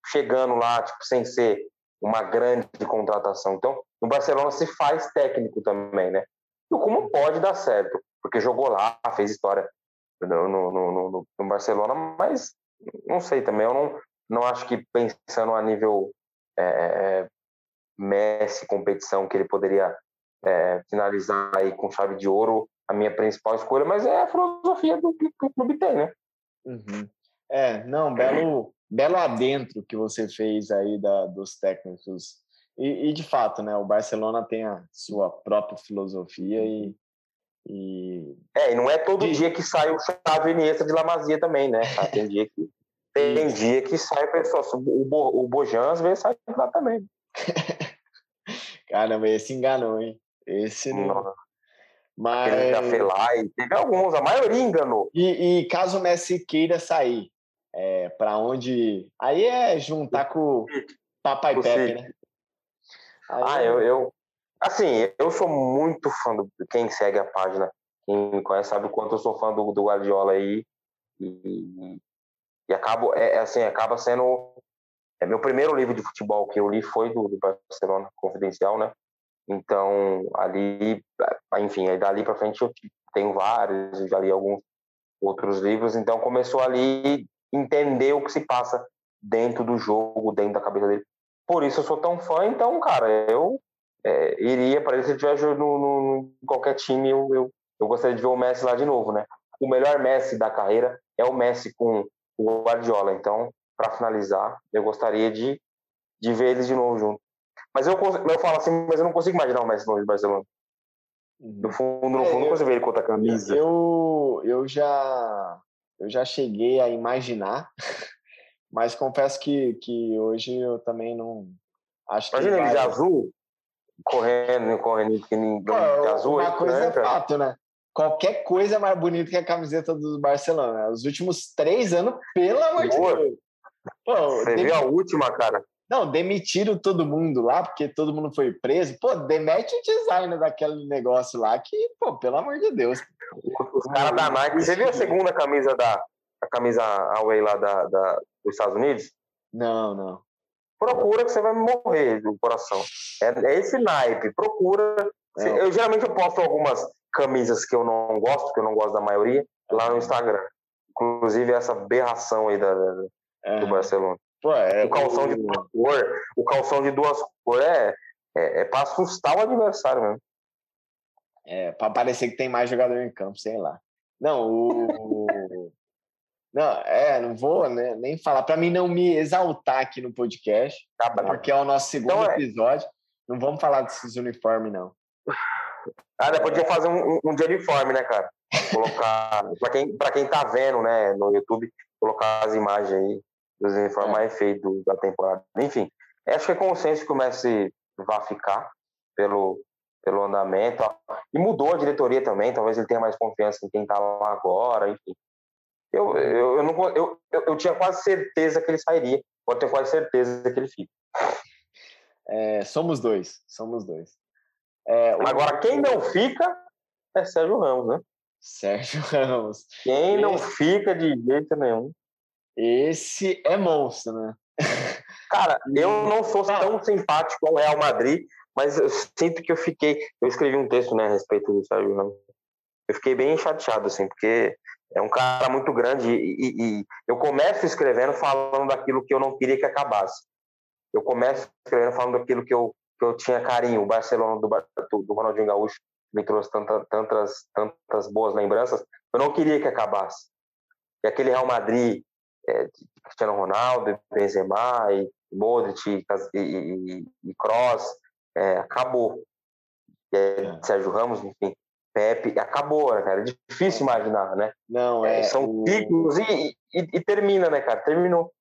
chegando lá, tipo, sem ser uma grande contratação. Então, no Barcelona se faz técnico também, né? E como pode dar certo, porque jogou lá, fez história no, no, no, no, Barcelona, mas não sei também, eu não, não acho que pensando a nível é, é, Messi, competição, que ele poderia é, finalizar aí com chave de ouro, a minha principal escolha, mas é a filosofia do que o clube tem, né? Uhum. É, não, belo, belo adentro que você fez aí da, dos técnicos. E, e, de fato, né, o Barcelona tem a sua própria filosofia e. e... É, e não é todo de... dia que sai o Xavi Iniesta de Lamazia também, né? Tem dia que, tem dia que sai pessoal. O, Bo, o Bojan às vezes sai lá também. Caramba, esse enganou, hein? Esse não. Mas. Aquele teve alguns, a maioria enganou. E, e caso o Messi queira sair, é, para onde. Aí é juntar com o Papai o Pepe, né? Aí ah, eu, eu. Assim, eu sou muito fã do. Quem segue a página, quem me conhece, sabe o quanto eu sou fã do, do Guardiola aí. E, e acabo, é, é, assim, acaba sendo. É meu primeiro livro de futebol que eu li foi do, do Barcelona Confidencial, né? Então, ali, enfim, aí dali para frente eu tenho vários, já li alguns outros livros. Então, começou ali entender o que se passa dentro do jogo, dentro da cabeça dele. Por isso eu sou tão fã, então, cara, eu é, iria para ele se tivesse no, no, qualquer time, eu, eu, eu gostaria de ver o Messi lá de novo, né? O melhor Messi da carreira é o Messi com o Guardiola. Então, para finalizar, eu gostaria de, de ver eles de novo junto. Mas eu, eu falo assim, mas eu não consigo imaginar o Messi longe do Barcelona. No uhum. fundo, no fundo, é, não consigo ver ele com outra camisa. Eu, eu já eu já cheguei a imaginar, mas confesso que, que hoje eu também não acho Imagina que ele de azul, correndo, correndo que nem de azul. Uma coisa né, é fato, né? Qualquer coisa é mais bonita que a camiseta do Barcelona. Os últimos três anos, pelo amor de Deus. Pô, Você viu a última, cara? Não, demitiram todo mundo lá, porque todo mundo foi preso. Pô, demete o designer daquele negócio lá, que, pô, pelo amor de Deus. Os caras da Nike. Você viu a segunda camisa da a camisa Away lá da, da, dos Estados Unidos? Não, não. Procura que você vai morrer do coração. É, é esse naipe. Procura. É. Eu geralmente eu posto algumas camisas que eu não gosto, que eu não gosto da maioria, lá no Instagram. Inclusive essa berração aí da, da é. do Barcelona. Pô, é, o calção de duas cores, o calção de duas cores é, é, é para assustar o adversário mesmo. É, para parecer que tem mais jogador em campo, sei lá. Não, o. não, é, não vou né, nem falar. Para mim não me exaltar aqui no podcast, tá porque é o nosso segundo então, é. episódio. Não vamos falar desses uniformes, não. Ah, depois podia fazer um, um, de uniforme, né, cara? Colocar. para quem, pra quem tá vendo, né, no YouTube, colocar as imagens aí dos uniformes é. mais da temporada. Enfim, acho que é consenso que o Messi vai ficar pelo, pelo andamento. E mudou a diretoria também, talvez ele tenha mais confiança em quem está lá agora, enfim. Eu, eu, eu, não, eu, eu, eu, tinha quase certeza que ele sairia, pode ter quase certeza que ele fica. É, somos dois, somos dois. É, Agora, quem não fica é Sérgio Ramos, né? Sérgio Ramos. Quem Esse... não fica de jeito nenhum. Esse é monstro, né? Cara, eu não sou tão simpático ao Real Madrid, mas eu sinto que eu fiquei. Eu escrevi um texto né, a respeito do Sérgio Ramos. Eu fiquei bem chateado, assim, porque é um cara muito grande e, e, e, eu começo escrevendo falando daquilo que eu não queria que acabasse. Eu começo escrevendo falando daquilo que eu, que eu tinha carinho. O Barcelona do, do Ronaldinho Gaúcho me trouxe tanta, tantas, tantas boas lembranças. Eu não queria que acabasse. E aquele Real Madrid é, Cristiano Ronaldo, Benzema, e Modric e, e, e Kroos, é, acabou. É. Sérgio Ramos, enfim, Pepe, acabou, né, cara? É difícil imaginar, né? Não, é. é são o... ciclos e, e, e, termina, né, cara? Terminou.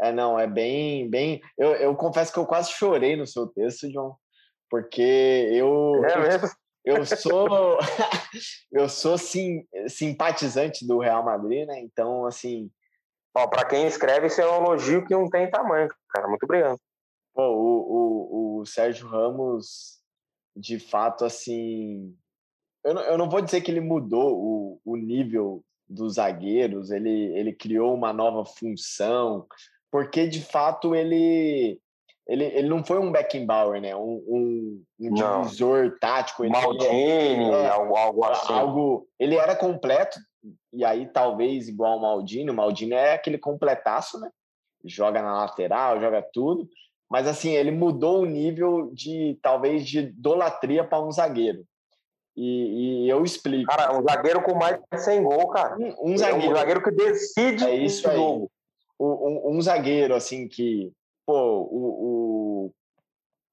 É, não, é bem, bem. Eu, eu confesso que eu quase chorei no seu texto, John, porque eu. É mesmo? Eu sou eu sou sim, simpatizante do Real Madrid, né? Então, assim. Ó, para quem escreve, isso é um elogio que não tem tamanho, cara. Muito obrigado. Pô, o, o, o Sérgio Ramos, de fato, assim. Eu não, eu não vou dizer que ele mudou o, o nível dos zagueiros, ele, ele criou uma nova função, porque de fato ele ele, ele não foi um Beckenbauer, né? Um, um, um divisor tático. Ele, Maldini, é, algo, algo assim. Algo, ele era completo, e aí talvez igual o Maldini. O Maldini é aquele completaço, né? Joga na lateral, joga tudo. Mas assim, ele mudou o nível de talvez de idolatria para um zagueiro. E, e, eu explico. Cara, um zagueiro com mais de 100 gols, cara. Um, um zagueiro, é um zagueiro que decide é isso aí. jogo. Um, um, zagueiro, assim, que pô, o,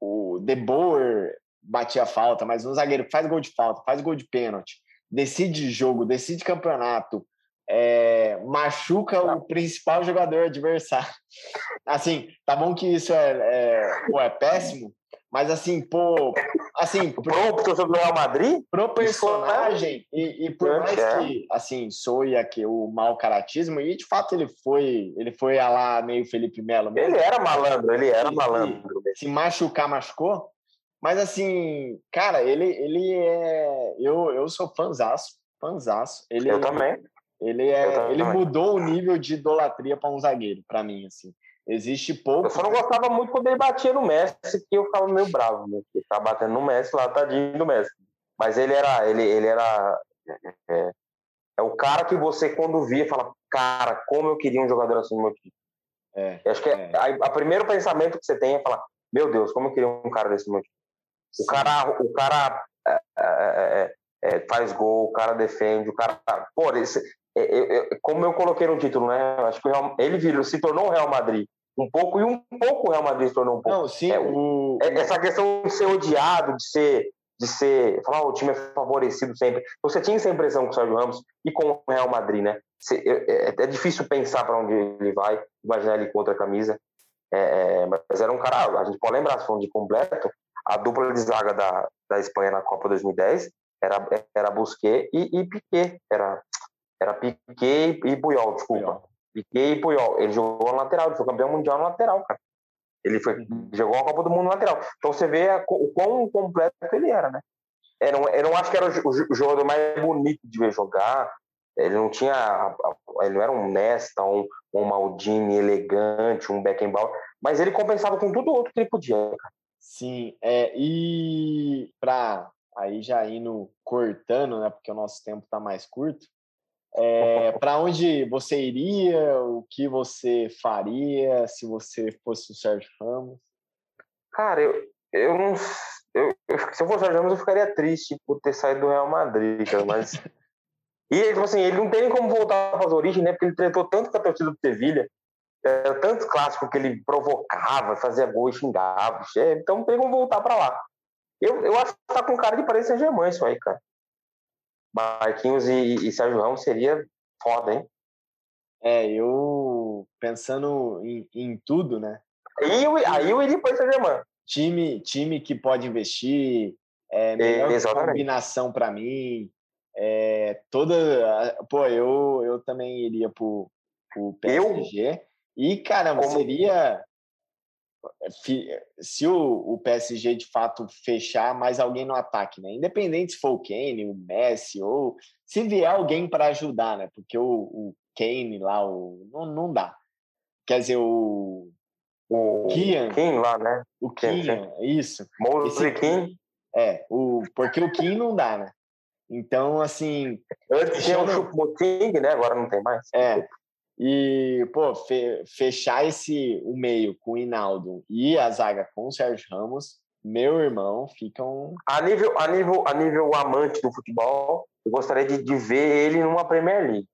o, o De Boer batia falta, mas um zagueiro que faz gol de falta, faz gol de pênalti, decide jogo, decide campeonato, é, machuca o principal jogador adversário. Assim, tá bom que isso é, é, pô, é péssimo, mas assim, pô, assim, pro, pro sobre o Real Madrid, pro personagem e, e por mais é. que assim soe aqui o mau caratismo e de fato ele foi, ele foi a lá meio Felipe Melo. Ele era malandro, ele era e, malandro. Se machucar, machucou. Mas assim, cara, ele ele é eu eu sou fãzaço, fãzaço. Ele Eu também. Ele é, ele mudou o nível de idolatria para um zagueiro, para mim assim. Existe pouco. Eu só não gostava muito quando ele batia no Messi, que eu ficava meio bravo, né? Ele ficava batendo no Messi lá, tadinho do Messi. Mas ele era. Ele, ele era. É, é o cara que você, quando via, fala, cara, como eu queria um jogador assim no meu time. É, acho que é. a, a, primeiro pensamento que você tem é falar, meu Deus, como eu queria um cara desse no meu time. O cara, o cara é é, é, é, faz gol, o cara defende, o cara. Pô, esse, como eu coloquei no título, né? Acho que Real, ele virou, se tornou o Real Madrid um pouco e um pouco o Real Madrid se tornou um pouco. Não, sim, é, o... É, essa questão de ser odiado, de ser, de ser, falar oh, o time é favorecido sempre. Você tinha essa impressão com o Sérgio Ramos e com o Real Madrid, né? É, é, é difícil pensar para onde ele vai, imaginar ele com outra camisa. É, é, mas era um cara, a gente pode lembrar, se for de completo, a dupla de zaga da, da Espanha na Copa 2010 era, era Busquets e, e Piquet. Era era Piquet e Puyol, desculpa. Puyol. Piquet e Puyol. Ele jogou no lateral, ele foi campeão mundial no lateral, cara. Ele foi, uhum. jogou a Copa do Mundo no lateral. Então você vê a, o quão completo ele era, né? Era um, eu não acho que era o, o, jogador mais bonito de ver jogar. Ele não tinha. Ele não era um Nesta, um, um Maldini elegante, um Beckenbauer, mas ele compensava com tudo outro que ele podia, cara. Sim, é, e para aí já indo cortando, né, porque o nosso tempo está mais curto, é, para onde você iria? O que você faria se você fosse o Sérgio Ramos? Cara, eu, eu não. Eu, se eu fosse o Sérgio Ramos, eu ficaria triste por ter saído do Real Madrid, cara, mas. e tipo assim, ele não tem nem como voltar para as origens, né? Porque ele tretou tanto com a torcida do Sevilha, era tanto clássico que ele provocava, fazia gol e xingava, então não tem como voltar para lá. Eu, eu acho que tá com cara de Paris Saint-Germain isso aí, cara. Marquinhos e, e Sérgio Ramos seria foda, hein? É, eu pensando em, em tudo, né? E aí eu iria para Saint-Germain. Time, time que pode investir, é, melhor Exatamente. combinação para mim. É, toda. Pô, eu, eu também iria pro, pro PSG. Eu? E, caramba, Como... seria se o, PSG de fato fechar mais alguém no ataque, né? Independente se for o Kane, o Messi ou se vier alguém para ajudar, né? Porque o, o Kane lá, o, não, não dá. Quer dizer, o. O Kian. Kim lá, né? O Kian, isso. Mose Kim. É, o, porque o Kim não dá, né? Então, assim. Antes tinha o Choupo-Moting, né? Agora não tem mais. É. E, pô, fe, fechar esse o meio com o Hinaldo e a zaga com o Sérgio Ramos, meu irmão, ficam. A nível, a nível, a nível amante do futebol, eu gostaria de, de ver ele numa Premier League.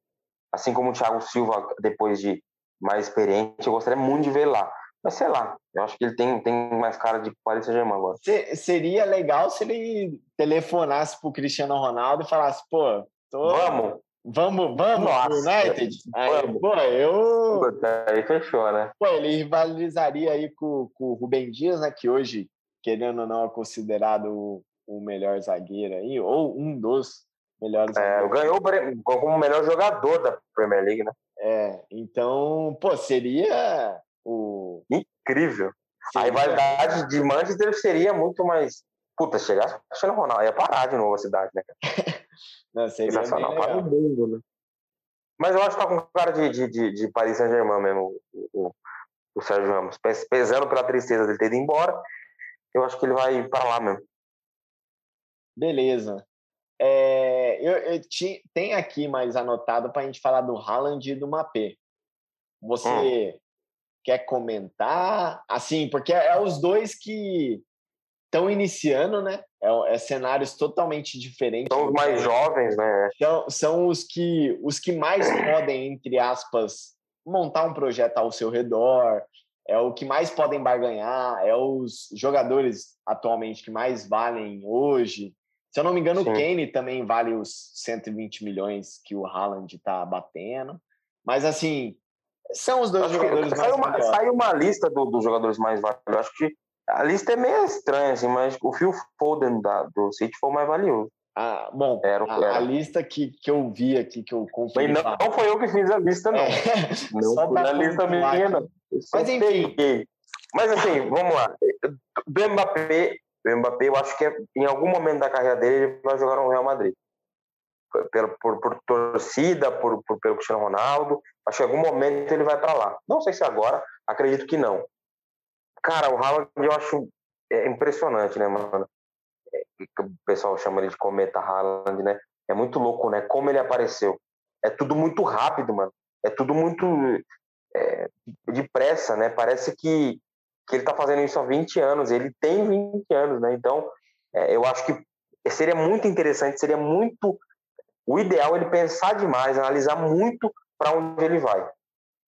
Assim como o Thiago Silva, depois de mais experiente, eu gostaria muito de ver lá. Mas sei lá, eu acho que ele tem, tem mais cara de Paris Saint-Germain agora. seria legal se ele telefonasse pro Cristiano Ronaldo e falasse, pô, tô, vamos, Vamos, vamos Nossa, United? Aí, vamos. pô, eu. aí fechou, né? Pô, ele rivalizaria aí com, com o Rubem Dias, né? Que hoje querendo ou não, é considerado o, o melhor zagueiro aí, ou um dos melhores é, Ganhou como melhor jogador da Premier League, né? É, então, pô, seria o. Incrível. Seria... A rivalidade de Manchester seria muito mais. Puta, chegasse o Cristiano Ronaldo, ia parar de novo a cidade, né, Não, seria Sensacional para o mundo, né? Mas eu acho que tá com cara de, de, de, de Paris Saint-Germain mesmo, o, o, o Sérgio Ramos. Pesando pela tristeza dele ter ido embora, eu acho que ele vai para lá mesmo. Beleza. É, eu, eu te, tem aqui mais anotado para a gente falar do Haaland e do Mapê. Você hum. quer comentar? Assim, porque é, é os dois que estão iniciando, né? É, é, cenários totalmente diferentes. São os mais jovens, né? São, são os que os que mais podem, entre aspas, montar um projeto ao seu redor. É o que mais podem barganhar. É os jogadores atualmente que mais valem hoje. Se eu não me engano, Sim. o Kane também vale os 120 milhões que o Haaland está batendo. Mas, assim, são os dois acho jogadores mais uma, Saiu uma lista do, dos jogadores mais valiosos. Acho que a lista é meio estranha, assim, mas o Phil Foden da, do City foi o mais valioso. Ah, bom, era, a, era. a, lista que, que eu vi aqui, que eu conferi... Não, não foi eu que fiz a lista, não. É. Não Só foi a lista minha, não. Mas, enfim... Mas, assim, vamos lá. Do Mbappé, o Mbappé, eu acho que é, em algum momento da carreira dele ele vai jogar no Real Madrid. Por, por, por torcida, por, por, pelo Cristiano Ronaldo. Acho que em algum momento ele vai para lá. Não sei se agora, acredito que não. Cara, o Haaland eu acho é impressionante, né, mano? É, o pessoal chama ele de cometa Haaland, né? É muito louco, né? Como ele apareceu. É tudo muito rápido, mano. É tudo muito é, depressa, né? Parece que que ele está fazendo isso há 20 anos, ele tem 20 anos, né? Então, é, eu acho que seria muito interessante, seria muito o ideal ele pensar demais, analisar muito para onde ele vai.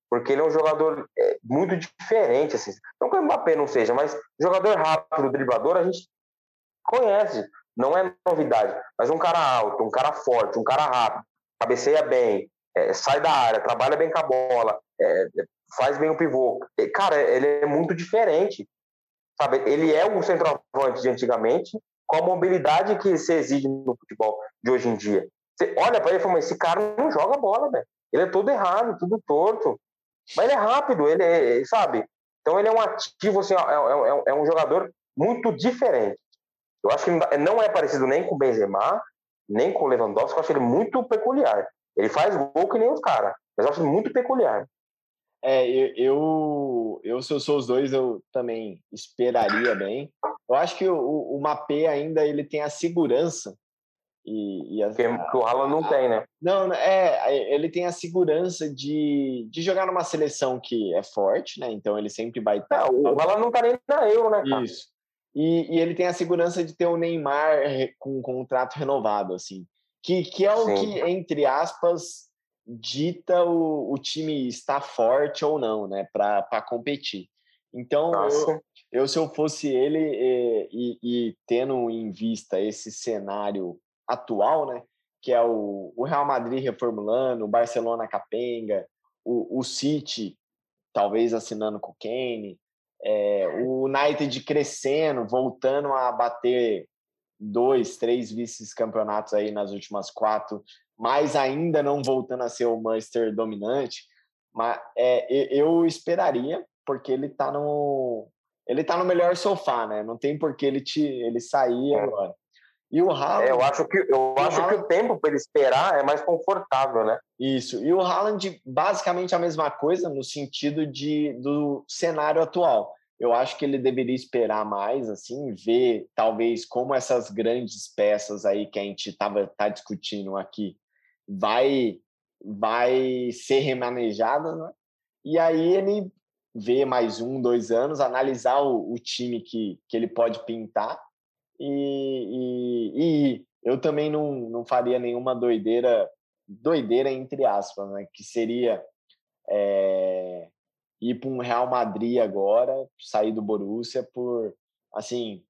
Porque ele é um jogador é, muito diferente, assim. Não que o Mbappé não seja, mas jogador rápido, driblador, a gente conhece, não é novidade. Mas um cara alto, um cara forte, um cara rápido, cabeceia bem, é, sai da área, trabalha bem com a bola, é, faz bem o pivô. Cara, ele é muito diferente. Sabe? Ele é o centroavante de antigamente, com a mobilidade que se exige no futebol de hoje em dia. Você olha para ele e fala, esse cara não joga bola, velho. Ele é todo errado, tudo torto. Mas ele é rápido, ele é, sabe? Então ele é um ativo, assim, é, é, é um jogador muito diferente. Eu acho que não é parecido nem com o Benzema, nem com o Lewandowski, eu acho ele muito peculiar. Ele faz gol que nem os caras, mas eu acho muito peculiar. É, eu, eu, se eu sou os dois, eu também esperaria bem. Eu acho que o, o Mapê ainda ele tem a segurança e, e a, que o Haaland não tem, né? Não, é, ele tem a segurança de, de jogar numa seleção que é forte, né? Então ele sempre vai estar. É, o Haaland não tá nem na Euro, né? Cara? Isso. E, e, ele tem a segurança de ter o Neymar com um contrato renovado, assim. Que, que é o Sim. que, entre aspas, dita o, o time está forte ou não, né, para competir. Então, eu, eu, se eu fosse ele e, e, e, tendo em vista esse cenário atual, né, que é o, o Real Madrid reformulando, o Barcelona capenga, o, o City talvez assinando com o Kane, é, o United crescendo, voltando a bater dois, três vices-campeonatos aí nas últimas quatro mas ainda não voltando a ser o Manchester dominante, mas é, eu esperaria, porque ele está no ele tá no melhor sofá, né? Não tem por que ele te ele sair é. agora. E o Haaland, é, eu acho que eu acho Haaland, que o tempo para ele esperar é mais confortável, né? Isso. E o Haaland basicamente a mesma coisa no sentido de do cenário atual eu acho que ele deveria esperar mais, assim, ver talvez como essas grandes peças aí que a gente estava tá discutindo aqui vai vai ser remanejada, né? E aí ele vê mais um, dois anos, analisar o, o time que, que ele pode pintar e, e, e, eu também não, não faria nenhuma doideira, doideira entre aspas, né? Que seria é, ir para um Real Madrid agora, sair do Borussia por, assim,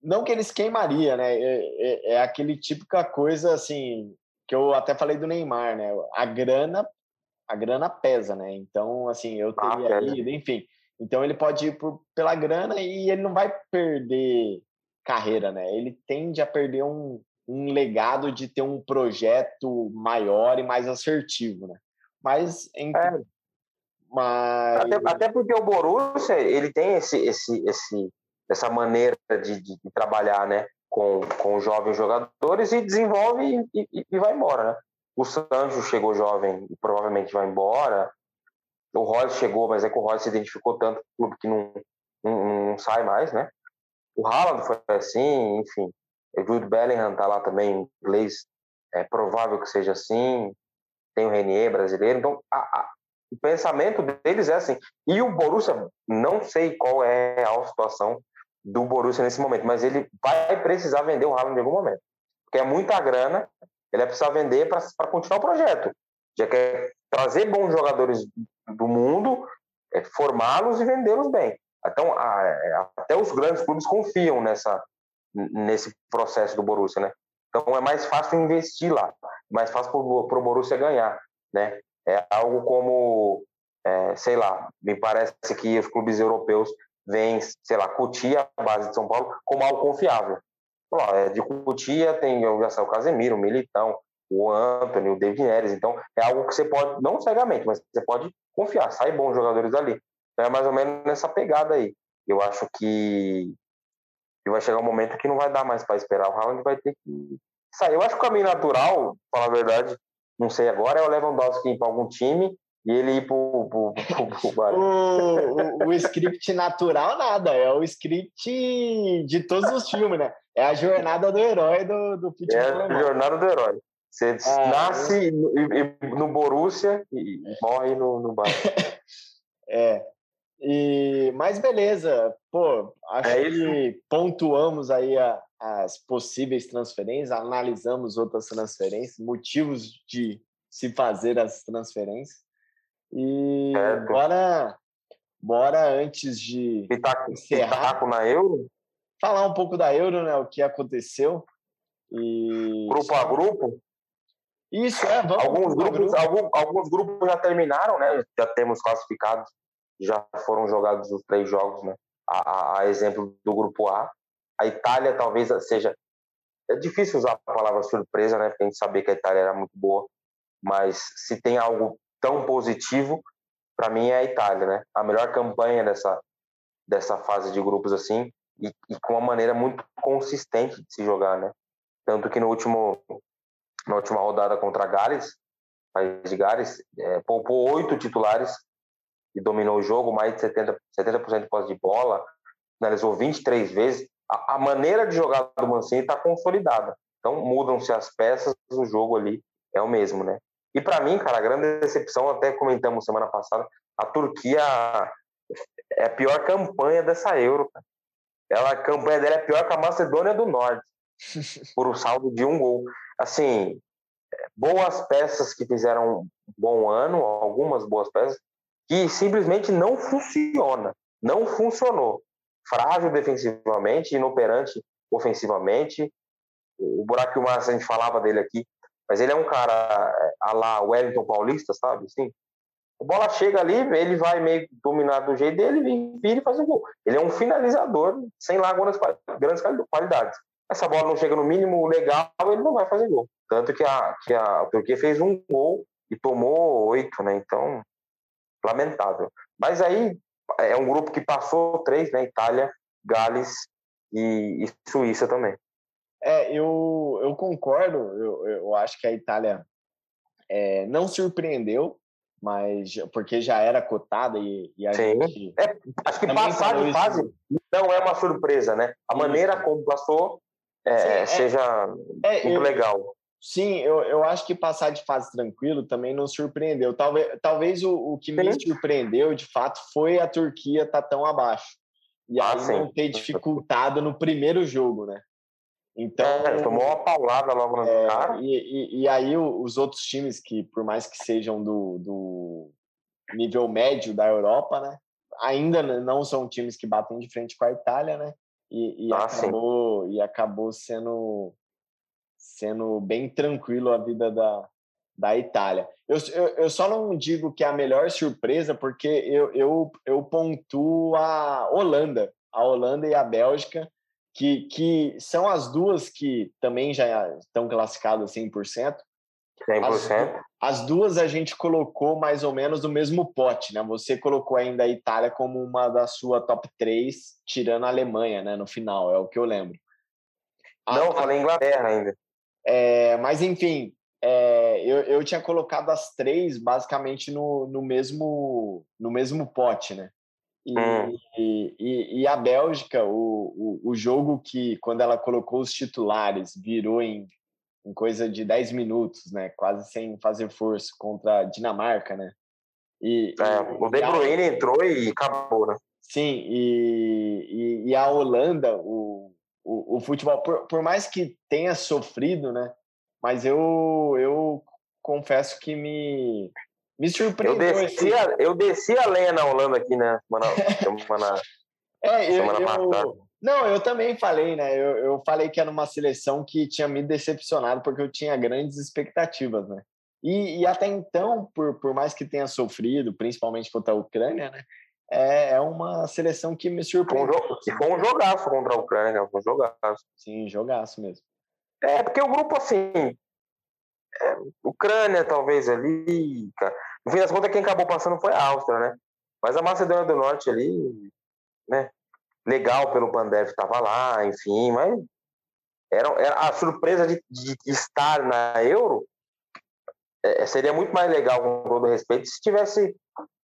não que eles queimaria, né? É, é, é aquele típica coisa assim que eu até falei do Neymar, né? A grana, a grana pesa, né? Então, assim, eu ah, teria ah, ido, enfim. Então ele pode ir por, pela grana e ele não vai perder carreira, né? Ele tende a perder um, um legado de ter um projeto maior e mais assertivo, né? Mas, entre... é. mas... Até, até, porque o Borussia ele tem esse, esse, esse, essa maneira de, de, de trabalhar, né? Com, com jovens jogadores e desenvolve e, e, e vai embora, né? O Sancho chegou jovem e provavelmente vai embora. O Royce chegou, mas é que o Royce se identificou tanto com o clube que não, não, não, sai mais, né? O Haaland foi assim, enfim. O Jude Bellingham tá lá também, inglês. É provável que seja assim. Tem o Renier brasileiro. Então, a, a, o pensamento deles é assim. E o Borussia, não sei qual é a situação do Borussia nesse momento, mas ele vai precisar vender o Haaland em algum momento. Porque é muita grana, ele vai precisar vender para continuar o projeto. Já quer trazer bons jogadores do mundo, é, formá-los e vendê-los bem. Então, a, é, até os grandes clubes confiam nessa, nesse processo do Borussia, né? Então, é mais fácil investir lá, mais fácil para o Borussia ganhar, né? É algo como, é, sei lá, me parece que os clubes europeus veem, sei lá, Cotia, a base de São Paulo, como algo confiável. Ó, é, de Cotia tem já o Casemiro, o Militão, o Anthony, o David Neres. Então, é algo que você pode, não cegamente, mas você pode confiar, sai bons jogadores ali. Então, é mais ou menos nessa pegada aí. Eu acho que, que vai chegar um momento que não vai dar mais para esperar. O Haaland vai ter que sair. Eu acho que o caminho natural, para falar a verdade, não sei agora, é o Lewandowski ir para algum time e ele ir pro o, o, o, script natural nada, é o script de todos os filmes, né? É a jornada do herói do, do futebol. É a jornada do herói. Você é, nasce no, no Borussia e morre no, no Bayern. é. E, mas beleza, pô, acho é que pontuamos aí a, as possíveis transferências, analisamos outras transferências, motivos de se fazer as transferências. E é, bora, bora antes de pitaco, encerrar, pitaco na Euro? Falar um pouco da Euro, né? O que aconteceu. E... Grupo a grupo? Isso, é. Vamos alguns, grupos, grupo. alguns, alguns grupos já terminaram, né? Já temos classificados, já foram jogados os três jogos, né? A, a, a exemplo do grupo A. A Itália talvez seja. É difícil usar a palavra surpresa, né? Porque a gente sabia que a Itália era muito boa. Mas se tem algo tão positivo, para mim é a Itália, né? A melhor campanha dessa, dessa fase de grupos assim e, e, com uma maneira muito consistente de se jogar, né? Tanto que no último na última rodada contra a Gales, país de Gales, é, poupou oito titulares e dominou o jogo, mais de 70%, 70 de posse de bola, finalizou 23 vezes. A, a maneira de jogar do Mancini está consolidada. Então mudam-se as peças, o jogo ali é o mesmo, né? E para mim, cara, a grande decepção, até comentamos semana passada, a Turquia é a pior campanha dessa Euro. Cara. Ela, a campanha dela é pior que a Macedônia do Norte, por um saldo de um gol. Assim, boas peças que fizeram um bom ano, algumas boas peças, que simplesmente não funciona, não funcionou. Frágil defensivamente, inoperante ofensivamente. O Buraco Massa, a gente falava dele aqui, mas ele é um cara é, a lá Wellington Paulista, sabe? Assim, a bola chega ali, ele vai meio dominar do jeito dele, vira e faz um gol. Ele é um finalizador sem lá grandes qualidades. Essa bola não chega no mínimo legal, ele não vai fazer gol. Tanto que a, que a Turquia fez um gol e tomou oito, né? Então, lamentável. Mas aí é um grupo que passou três, né? Itália, Gales e, e Suíça também. É, eu, eu concordo. Eu, eu acho que a Itália é, não surpreendeu, mas porque já era cotada e, e a Sim. gente. É, acho que passar de fase não é uma surpresa, né? A Sim. maneira como passou é, Sim, é, seja muito eu, legal. Sim, eu, eu acho que passar de fase tranquilo também não surpreendeu. Talvez, talvez o, o que me surpreendeu, de fato, foi a Turquia estar tá tão abaixo. E ah, aí não ter dificultado no primeiro jogo, né? Então, é, tomou uma paulada logo no é, cara. E, e, e, aí os outros times que, por mais que sejam do, do nível médio da Europa, né? Ainda não são times que batem de frente com a Itália, né? E, e ah, acabou, e acabou sendo, sendo bem tranquilo a vida da, da Itália. Eu, eu, eu, só não digo que é a melhor surpresa, porque eu, eu, eu pontuo a Holanda, a Holanda e a Bélgica, que, que são as duas que também já estão classificadas 100%. 100%. As, as duas a gente colocou mais ou menos no mesmo pote, né? Você colocou ainda a Itália como uma da sua top 3, tirando a Alemanha, né? No final, é o que eu lembro. Não, a, falei Inglaterra ainda. É, mas, enfim, é, eu, eu tinha colocado as três basicamente no, no, mesmo, no mesmo pote, né? E, hum. e, e, a Bélgica, o, o, o, jogo que, quando ela colocou os titulares, virou em, em coisa de 10 minutos, né? Quase sem fazer força contra a Dinamarca, né? E, é, o De Bruyne a... entrou e acabou, né? Sim, e, e, a Holanda, o, o, o futebol, por, por mais que tenha sofrido, né? Mas eu, eu confesso que me, me surpreendeu. Eu desci, a, eu desci a lenha na Holanda aqui, né? Semana, semana, é, eu, semana eu, Não, eu também falei, né? Eu, eu falei que era uma seleção que tinha me decepcionado porque eu tinha grandes expectativas, né? E, e até então, por, por mais que tenha sofrido, principalmente contra a Ucrânia, né? É, é uma seleção que me surpreendeu. Foi um, foi um jogaço contra a Ucrânia, foi um jogaço. Sim, jogaço mesmo. É, porque o grupo, assim, é, Ucrânia talvez ali, cara. No fim das contas, quem acabou passando foi a Áustria, né? Mas a Macedônia do Norte ali, né? Legal pelo Pandev estava lá, enfim, mas era, era a surpresa de, de estar na Euro é, seria muito mais legal, com todo respeito, se tivesse,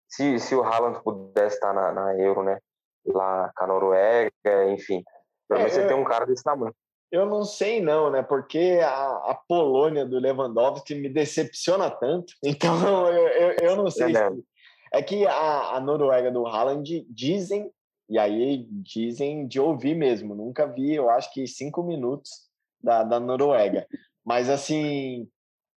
se, se o Haaland pudesse estar na, na Euro, né? Lá com a Noruega, enfim. Pelo menos é, você tem um cara desse tamanho. Eu não sei não, né? Porque a, a Polônia do Lewandowski me decepciona tanto. Então eu, eu, eu não sei. É, se... é que a, a Noruega do Haaland dizem e aí dizem de ouvir mesmo. Nunca vi, eu acho que cinco minutos da, da Noruega. Mas assim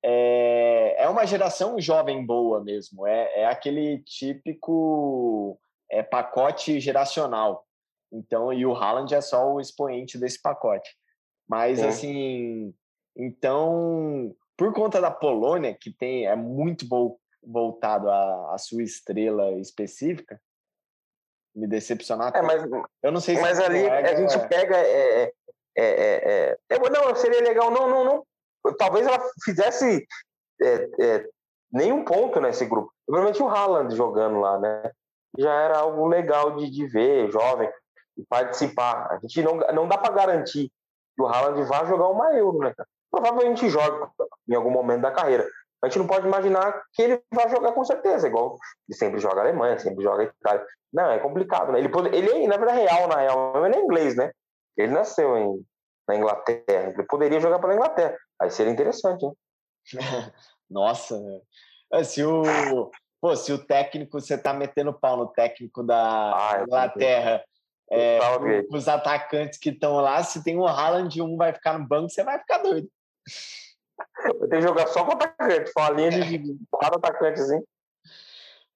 é, é uma geração jovem boa mesmo. É, é aquele típico é, pacote geracional. Então, e o Haaland é só o expoente desse pacote. Mas, é. assim, então, por conta da Polônia, que tem é muito voltado à, à sua estrela específica, me decepcionar. É, mas, eu não sei se mas ali a gente é pega. É, é, é, é, não, seria legal. Não, não, não. Talvez ela fizesse nenhum ponto nesse grupo. Provavelmente o Haaland jogando lá, né? Já era algo legal de, de ver, jovem, e participar. A gente não, não dá para garantir que o Haaland vá jogar uma Euro, né? Provavelmente joga em algum momento da carreira. A gente não pode imaginar que ele vai jogar com certeza, igual ele sempre joga Alemanha, sempre joga Itália. Não, é complicado, né? Ele, ele na vida real, na real, ele é inglês, né? Ele nasceu em, na Inglaterra. Ele poderia jogar pela Inglaterra. Aí seria interessante, hein? Nossa, né? É, se o, pô, se o técnico, você tá metendo pau no técnico da ah, Inglaterra é, os atacantes que estão lá, se tem um Haaland e um vai ficar no banco, você vai ficar doido. Vai ter que jogar só com atacante, com a linha de quatro atacantes, hein?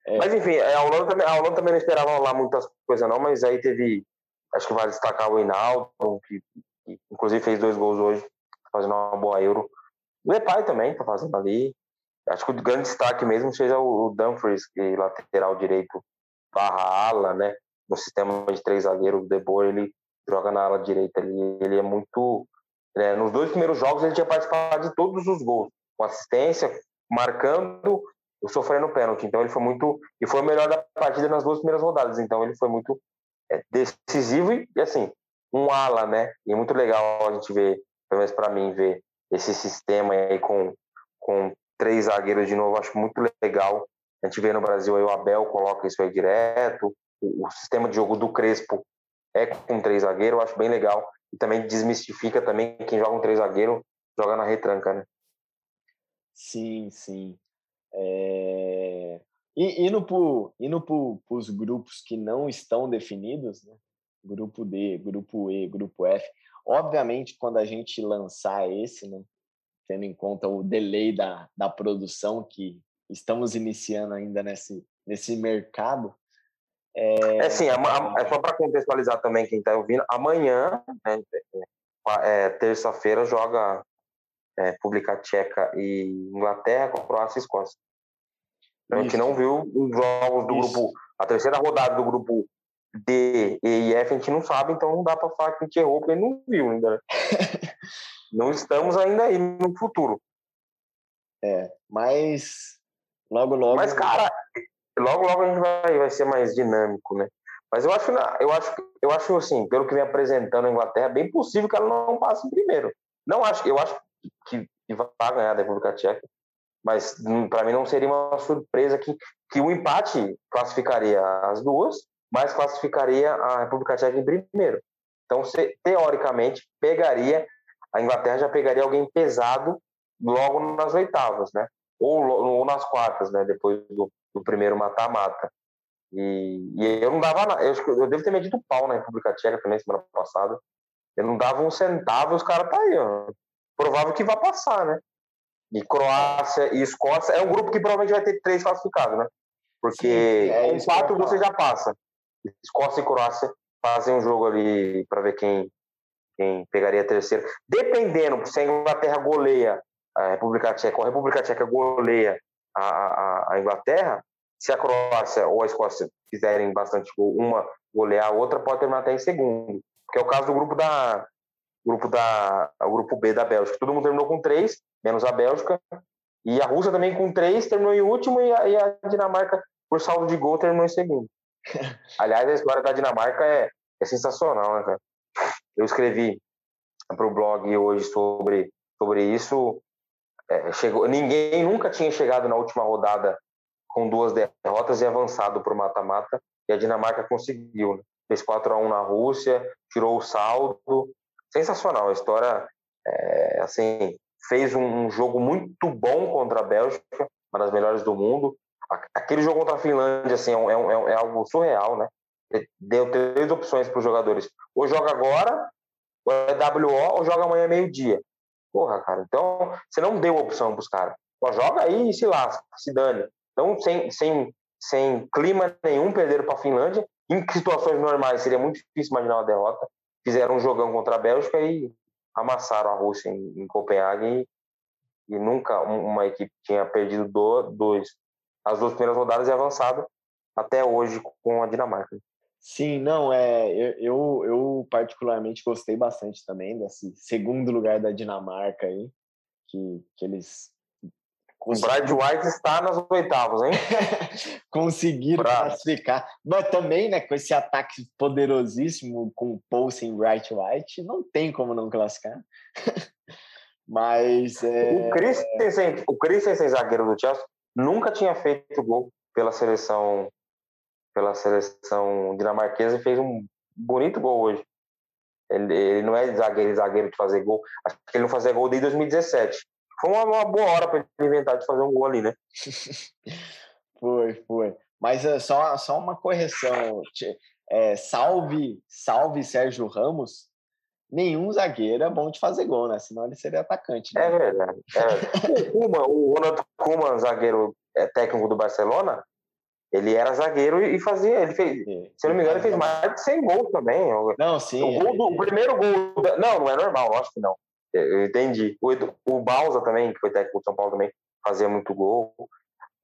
É. Mas enfim, é, a Holanda, também, a Holanda também não esperava lá muitas coisas, não, mas aí teve. Acho que vai destacar o Hinaldo, que, que inclusive fez dois gols hoje, fazendo uma boa Euro. O Depay também tá fazendo ali. Acho que o grande destaque mesmo seja o Dumfries, que lateral direito barra ala, né? no sistema de três zagueiros, o De Boer, ele joga na ala direita ali, ele é muito... Né, nos dois primeiros jogos ele tinha participado de todos os gols, com assistência, marcando sofrendo pênalti, então ele foi muito... E foi o melhor da partida nas duas primeiras rodadas, então ele foi muito é, decisivo e, assim, um ala, né? E é muito legal a gente ver, pelo menos para mim, ver esse sistema aí com, com três zagueiros de novo, acho muito legal. A gente vê no Brasil aí o Abel coloca isso aí direto, o, sistema de jogo do Crespo é com três zagueiros, acho bem legal. E também desmistifica também quem joga com três zagueiros, joga na retranca, né? Sim, sim. É... E, indo para os grupos que não estão definidos, né? Grupo D, grupo E, grupo F, obviamente quando a gente lançar esse, né? tendo em conta o delay da, da produção que estamos iniciando ainda nesse, nesse mercado, é, é sim, é, é só para contextualizar também quem está ouvindo. Amanhã, né, é, é terça-feira, joga é, República Tcheca e Inglaterra, Croácia e Escócia. Então, a gente não viu os jogos do Isso. grupo, a terceira rodada do grupo D, E e F, a gente não sabe, então não dá para falar que a gente errou, porque não viu ainda. Né? não estamos ainda aí no futuro. É, mas logo, logo. Mas, cara, logo, logo a gente vai, vai ser mais dinâmico, né? Mas eu acho, eu acho, eu acho assim, pelo que vem apresentando a Inglaterra, bem possível que ela não passe em primeiro. Não acho, eu acho que, que vai ganhar da República Tcheca, mas para mim não seria uma surpresa que, que o empate classificaria as duas, mas classificaria a República Tcheca em primeiro. Então, se, teoricamente, pegaria a Inglaterra já pegaria alguém pesado logo nas oitavas, né? Ou, ou nas quartas, né? Depois do, do primeiro mata-mata. E, e, eu não dava nada. Eu, eu devo ter medido pau na República Tcheca também semana passada. Eu não dava um centavo e os caras tá aí, ó. Provável que vai passar, né? E Croácia e Escócia é um grupo que provavelmente vai ter três classificados, né? Porque Sim, é com quatro você já passa. Escócia e Croácia fazem um jogo ali para ver quem, quem pegaria a terceira. Dependendo, se a Inglaterra goleia a República Tcheca, ou a República Tcheca goleia a, a, a Inglaterra, se a Croácia ou a Escócia fizerem bastante gol, uma golear a outra, pode terminar até em segundo. Que é o caso do grupo da grupo da o grupo B da Bélgica. Todo mundo terminou com três, menos a Bélgica. E a Rússia também com três terminou em último e a, e a Dinamarca, por saldo de gol, terminou em segundo. Aliás, a história da Dinamarca é, é sensacional, né, cara? Eu escrevi para o blog hoje sobre, sobre isso. É, chegou, ninguém nunca tinha chegado na última rodada com duas derrotas e avançado para o mata-mata, e a Dinamarca conseguiu. Né? Fez 4 a 1 na Rússia, tirou o saldo. Sensacional. A história, é, assim, fez um, jogo muito bom contra a Bélgica, uma das melhores do mundo. Aquele jogo contra a Finlândia, assim, é, é, é, é algo surreal, né? Deu três opções para os jogadores. Ou joga agora, ou é WO, ou joga amanhã meio-dia. Porra, cara. Então, você não deu opção para os caras. Joga aí e se lasca, se dane. Então, sem, sem, sem clima nenhum, perderam para a Finlândia. Em situações normais, seria muito difícil imaginar uma derrota. Fizeram um jogão contra a Bélgica e amassaram a Rússia em, em Copenhague. E, e, nunca uma equipe tinha perdido do, dois, as duas primeiras rodadas e avançado até hoje com a Dinamarca. Sim, não, é, eu, eu particularmente gostei bastante também desse segundo lugar da Dinamarca aí, que, que eles o Brad White está nas oitavas, hein? Conseguiram Bravo. classificar. Mas também, né, com esse ataque poderosíssimo com Poulsen e Bright White, não tem como não classificar. Mas. É... O Christensen, o Christensen, zagueiro do Chelsea, nunca tinha feito gol pela seleção pela seleção dinamarquesa e fez um bonito gol hoje. Ele, ele não é zagueiro, zagueiro de fazer gol. Acho que ele não fazia gol desde 2017 foi uma, uma boa hora para ele inventar de fazer um gol ali, né? foi, foi. Mas é só, só uma correção. É, salve, salve Sérgio Ramos. Nenhum zagueiro é bom de fazer gol, né? Senão ele seria atacante. Né? É verdade. É. o, Kuma, o Ronald Koeman, zagueiro é, técnico do Barcelona, ele era zagueiro e fazia. Ele fez, sim. se não me engano, ele fez mais de 100 gols também. Não, sim. O, gol do, o primeiro gol. Da, não, não é normal, acho que não. Eu entendi. O, o Balsa também, que foi técnico do São Paulo também, fazia muito gol.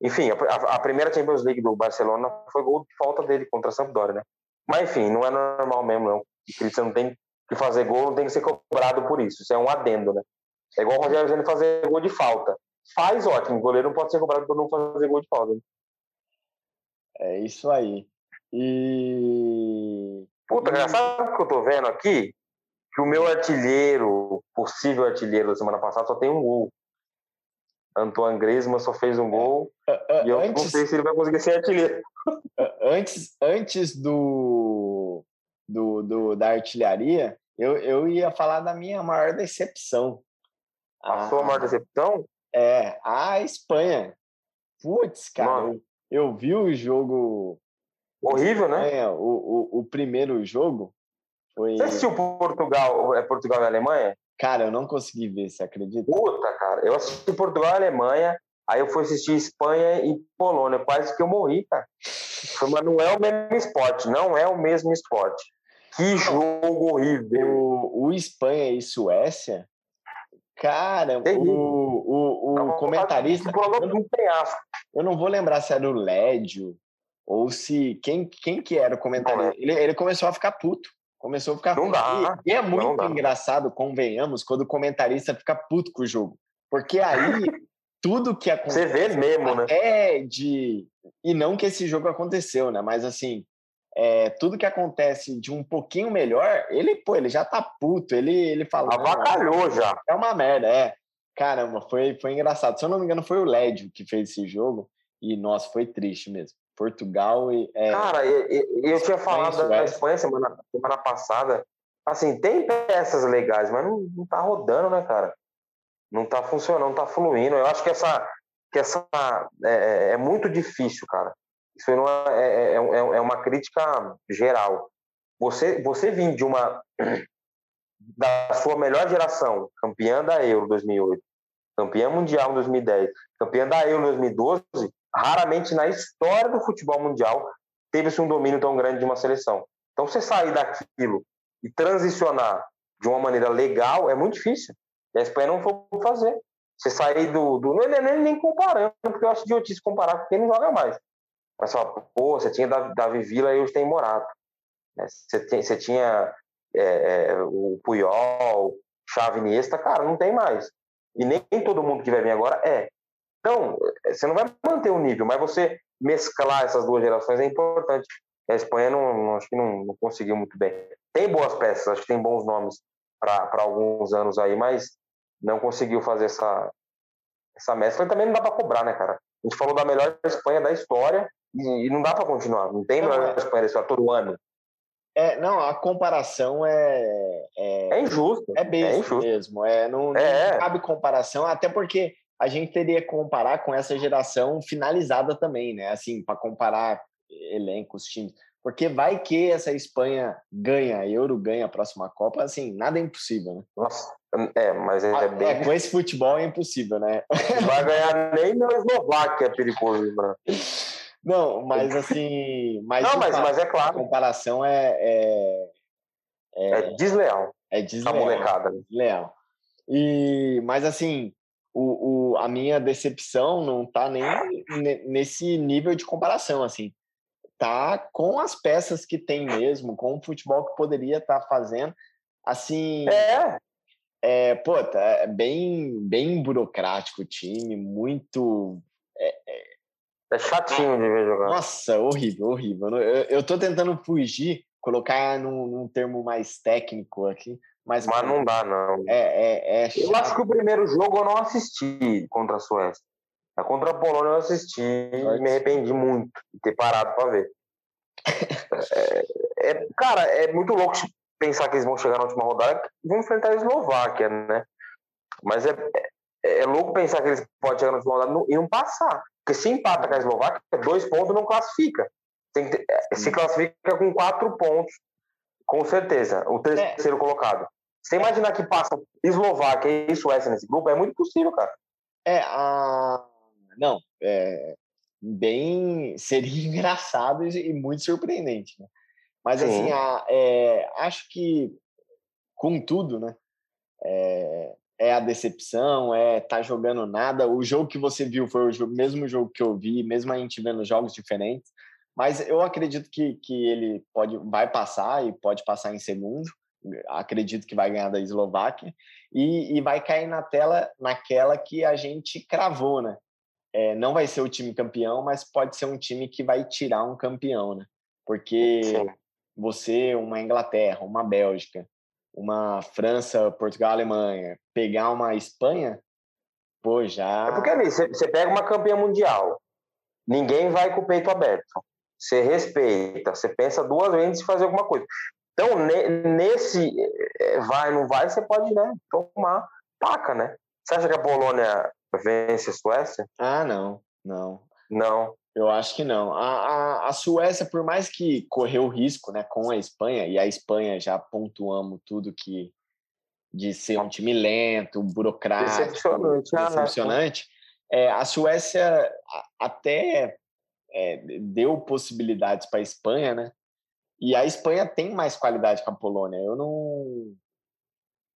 Enfim, a, a, primeira Champions League do Barcelona foi gol de falta dele contra a Sampdoria, né? Mas enfim, não é normal mesmo, não. Você não tem que fazer gol, não tem que ser cobrado por isso. Isso é um adendo, né? É igual o Rogério Zene fazer gol de falta. Faz ótimo, o goleiro não pode ser cobrado por não fazer gol de falta. Né? É isso aí. E. Puta, e... sabe o que eu tô vendo aqui? que o meu artilheiro, possível artilheiro da semana passada, só tem um gol. Antoine Griezmann só fez um gol e eu antes, não sei se ele vai conseguir ser artilheiro. Antes, antes do, do, do da artilharia, eu, eu ia falar da minha maior decepção. A, a sua maior decepção? É, a Espanha. Putz, cara, eu, eu, vi o jogo. Horrível, né? Espanha, né? O, o, o primeiro jogo. Foi... Você assistiu Portugal, é Portugal e Alemanha? Cara, eu não consegui ver, você acredita? Puta, cara. Eu assisti Portugal e Alemanha, aí eu fui assistir Espanha e Polônia. Quase que eu morri, cara. Mas não é o mesmo esporte, não é o mesmo esporte. Que jogo horrível. O, o Espanha e Suécia, Cara, Terrível. o, o, o Dá vontade comentarista. de pular Eu não, eu não vou lembrar se era o Lédio ou se. Quem, quem que era o comentarista? Ele, ele começou a ficar puto. Começou a ficar Não dá, E, é muito engraçado, convenhamos, quando o comentarista fica puto com o jogo. Porque aí tudo que acontece. Você vê mesmo, né? até de. E não que esse jogo aconteceu, né? Mas assim, é, tudo que acontece de um pouquinho melhor, ele, pô, ele já tá puto, ele, ele fala. "Não, Avacalhou já. É uma merda, é. Caramba, foi, foi engraçado. Se eu não me engano, foi o Lédio que fez esse jogo. E, nossa, foi triste mesmo. Portugal e. É, Cara, e- e- e eu tinha falado da Suécia. Espanha semana, semana passada. Assim, tem peças legais, mas não, não tá rodando, né, cara? Não tá funcionando, não tá fluindo. Eu acho que essa, que essa é, é muito difícil, cara. Isso não é, é, é, é uma crítica geral. Você, você vir de uma da sua melhor geração, campeã da Euro 2008, campeã mundial em 2010, campeã da Euro 2012, raramente na história do futebol mundial teve-se um domínio tão grande de uma seleção. Então, você sair daquilo e transicionar de uma maneira legal é muito difícil. E a Espanha não foi fazer. Você sair do. do não é nem, nem comparando, porque eu acho idiotice comparar com quem não joga mais. Mas fala, pô, você tinha Davi, Villa e hoje tem Morato. né? Você, tem, você tinha é, é, o Puyol, Xavi Iniesta, cara, não tem mais. E nem todo mundo que vai vir agora é. Então, você não vai manter o nível, mas você mesclar essas duas gerações é importante. A Espanha não, não- acho que não, não conseguiu muito bem. Tem boas peças, acho que tem bons nomes para alguns anos aí, mas não conseguiu fazer essa, essa mescla. E também não dá para cobrar, né, cara? A gente falou da melhor Espanha da história e, e não dá para continuar. Não tem Não, melhor é. Espanha da história todo ano. é, não, a comparação é. É, É injusto. é besta injusto. mesmo. É, não, não É. cabe comparação, até porque a gente teria que comparar com essa geração finalizada também, né? Assim, para comparar elencos, times. Porque vai que essa Espanha ganha, Euro ganha a próxima Copa, assim, nada é impossível, né? Nossa, é, mas é, Ah, bem. é, com esse futebol é impossível, né? Não vai ganhar nem na Eslováquia, é perigoso, lembrar. Não, mas assim. Mas, Não, mas, mas é a claro, comparação é, é, é desleal é desleal. molecada. né? Leal. E, mas assim, o, o, a minha decepção não tá nem ne- nesse nível de comparação, assim. Tá com as peças que tem mesmo, com o futebol que poderia estar fazendo. Assim, É, é, pô, tá é bem, bem burocrático o time, muito. é chatinho de ver jogar. Nossa, horrível, horrível. Eu, eu tô tentando fugir, colocar num, num termo mais técnico aqui, mas, Mas não dá, não. é, é, é Eu acho que o primeiro jogo eu não assisti contra a Suécia. A contra a Polônia eu assisti e me arrependi muito de ter parado para ver. É, é- cara, é muito louco pensar que eles vão chegar na última rodada vão enfrentar a Eslováquia, né? Mas é, é, é louco pensar que eles podem chegar na última rodada e não- passar. Porque se empata com a Eslováquia, dois pontos não classifica. Tem que ter- é, se classifica com quatro pontos, com certeza. O terceiro colocado. Você imaginar que passa Eslováquia e Suécia nesse grupo, é muito possível, cara. É, a... não, é bem seria engraçado e e muito surpreendente, né? Mas Sim. assim, a, é, acho que contudo, né? É, é a decepção, é tá jogando nada. O jogo que você viu foi o jo- mesmo jogo que eu vi, mesmo a gente vendo jogos diferentes. Mas eu acredito que, que ele pode vai passar e pode passar em segundo. Acredito que vai ganhar da Eslováquia e, e vai cair na tela naquela que a gente cravou, né? É, não vai ser o time campeão, mas pode ser um time que vai tirar um campeão, né? Porque Sim. Você, uma Inglaterra, uma Bélgica, uma França, Portugal, Alemanha, pegar uma Espanha, pô, já. É porque ali, você pega uma campeã mundial, ninguém vai com o peito aberto. Você respeita, você pensa duas vezes de fazer alguma coisa. Então, ne- nesse eh, vai, não vai, você pode né, tomar paca, né? Você acha que a Polônia vence a Suécia? Ah, não, não. Não. Eu acho que não. A, a, a Suécia, por mais que correu risco né, com a Espanha, e a Espanha já pontuamos tudo que de ser um time lento, burocrático, Decepcionante, ah, decepcionante, é, a Suécia a- até é, deu possibilidades para a Espanha, né? E a Espanha tem mais qualidade que a Polônia. Eu não.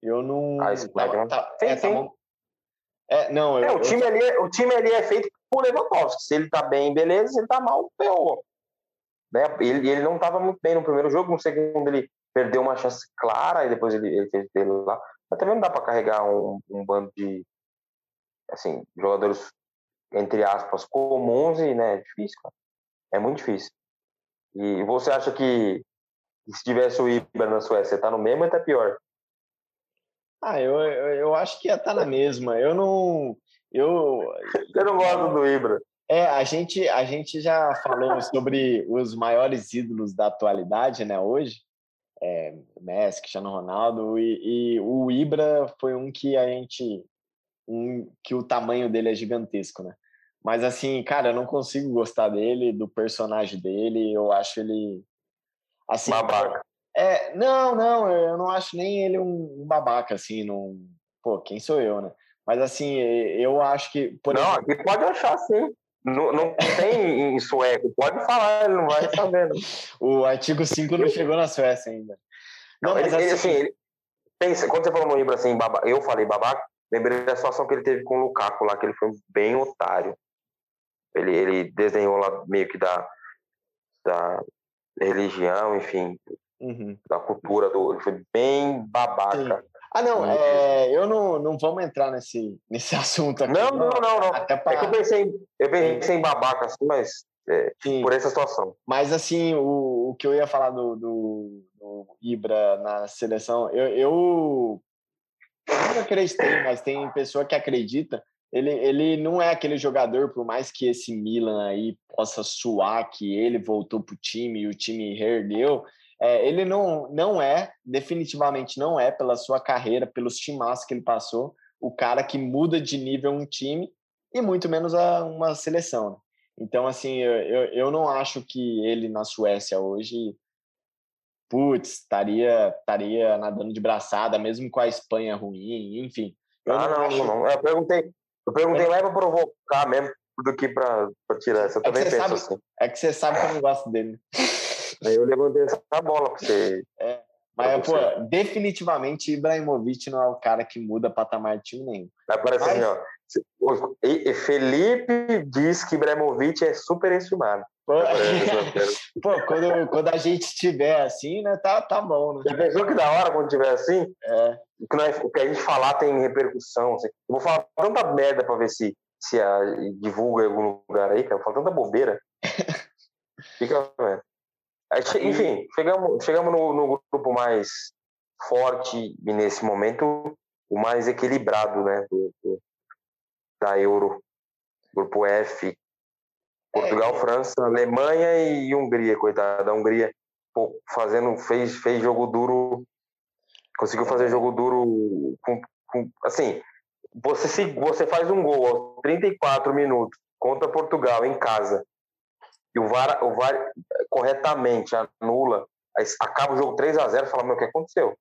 Eu não. Ah, isso tava, tá, é, sim, sim. É, não, é, eu, o, time eu... ali, o time ali é feito por Lewandowski. Se ele tá bem, beleza. Se ele tá mal, ferrou. Né? Ele, ele não estava muito bem no primeiro jogo, no segundo ele perdeu uma chance clara e depois ele, ele fez dele lá. Mas também não dá para carregar um, um, bando de assim, jogadores, entre aspas, comuns e né, é difícil, cara. É muito difícil. E você acha que se tivesse o Ibra na Suécia, tá no mesmo ou tá pior? Ah, eu, eu, eu acho que ia estar tá na mesma. Eu não. Eu, Você não gosta do Ibra? É, a gente, a gente já falou sobre os maiores ídolos da atualidade, né, hoje. É, Messi, Cristiano Ronaldo, e, e, o Ibra foi um que a gente. Um, que o tamanho dele é gigantesco, né? Mas assim, cara, eu não consigo gostar dele, do personagem dele, eu acho ele. Assim, babaca. É, não, não, eu não acho nem ele um, um babaca, assim, não. Pô, quem sou eu, né? Mas assim, eu acho que. Por não, exemplo... aqui pode achar sim. Não, não tem em sueco, pode falar, ele não vai sabendo. o artigo 5 não chegou na Suécia ainda. Não, não ele, assim... Ele, assim, ele, pensa, quando você falou no livro assim, baba, eu falei babaca, lembrei da situação que ele teve com o Lukaku lá, que ele foi bem otário. Ele, ele desenhou lá meio que da, da religião, enfim, uhum. da cultura do. Ele foi bem babaca. Sim. Ah, não, é, eu não, não vamos entrar nesse, nesse assunto aqui. Não, não, não, não. Até pra... É que eu pensei, eu pensei em babaca, assim, mas é, por essa situação. Mas, assim, o, o que eu ia falar do, do, do Ibra na seleção, eu, eu, eu não acreditei, mas tem pessoa que acredita. Ele, ele não é aquele jogador, por mais que esse Milan aí possa suar que ele voltou pro time e o time reergueu, é, ele não, não é, definitivamente não é, pela sua carreira, pelos timaços que ele passou, o cara que muda de nível um time e muito menos a uma seleção. Né? Então, assim, eu, eu, eu não acho que ele na Suécia hoje, putz, estaria, estaria nadando de braçada, mesmo com a Espanha ruim, enfim. ah, não, não, acho... não, Eu perguntei, eu perguntei é. mais para provocar mesmo do que para tirar essa. Eu é também penso sabe, assim. É que você sabe que eu não gosto dele. Aí eu levantei essa bola para você. É. Mas, pô, definitivamente Ibrahimovic não é o cara que muda patamar de time nenhum. Aparece Mas... assim, ó. Felipe diz que Ibrahimovic é superestimado. Pô, pô quando, quando a gente tiver assim, né, tá, tá bom. Né? Já pensou que da hora quando tiver assim? É. O que, nós, o que a gente falar tem repercussão. Assim. Eu vou falar tanta merda pra ver se, se a, divulga em algum lugar aí, cara. Eu falo tanta bobeira. Fica, velho. Enfim, chegamos, chegamos no, no, grupo mais forte e nesse momento o mais equilibrado né, do, do da Euro. Grupo F. Portugal, é. França, Alemanha e Hungria, coitada. da Hungria pô, fazendo, fez, fez jogo duro, conseguiu fazer jogo duro com, com assim, você, se, você faz um gol aos 34 minutos contra Portugal em casa e o VAR, o VAR corretamente anula, acaba o jogo 3 a 0 fala, meu, o que aconteceu?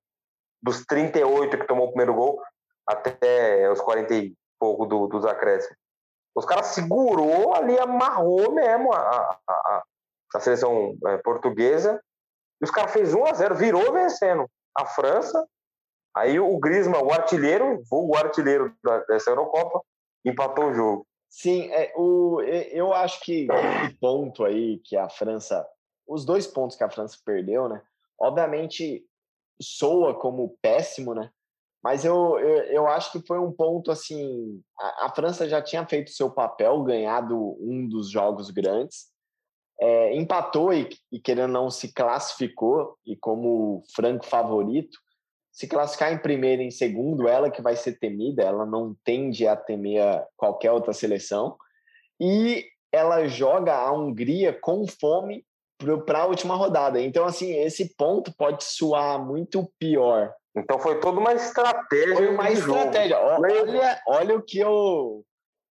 Dos 38 que tomou o primeiro gol até os 40 e pouco do, dos acréscimos. Os caras segurou ali, amarrou mesmo a, a, a, a seleção é, portuguesa. E os caras fez 1 a 0 virou vencendo a França. Aí o Griezmann, o artilheiro, o artilheiro dessa Eurocopa, empatou o jogo. Sim, é, o, eu acho que esse ponto aí que a França, os dois pontos que a França perdeu, né? Obviamente soa como péssimo, né? Mas eu, eu, eu acho que foi um ponto assim. A, a França já tinha feito seu papel, ganhado um dos jogos grandes, é, empatou e, e, querendo não, se classificou, e como franco favorito, se classificar em primeiro e em segundo, ela que vai ser temida, ela não tende a temer qualquer outra seleção. E ela joga a Hungria com fome para a última rodada. Então, assim, esse ponto pode soar muito pior. Então foi toda uma estratégia. Foi uma estratégia. Olha, olha o que eu.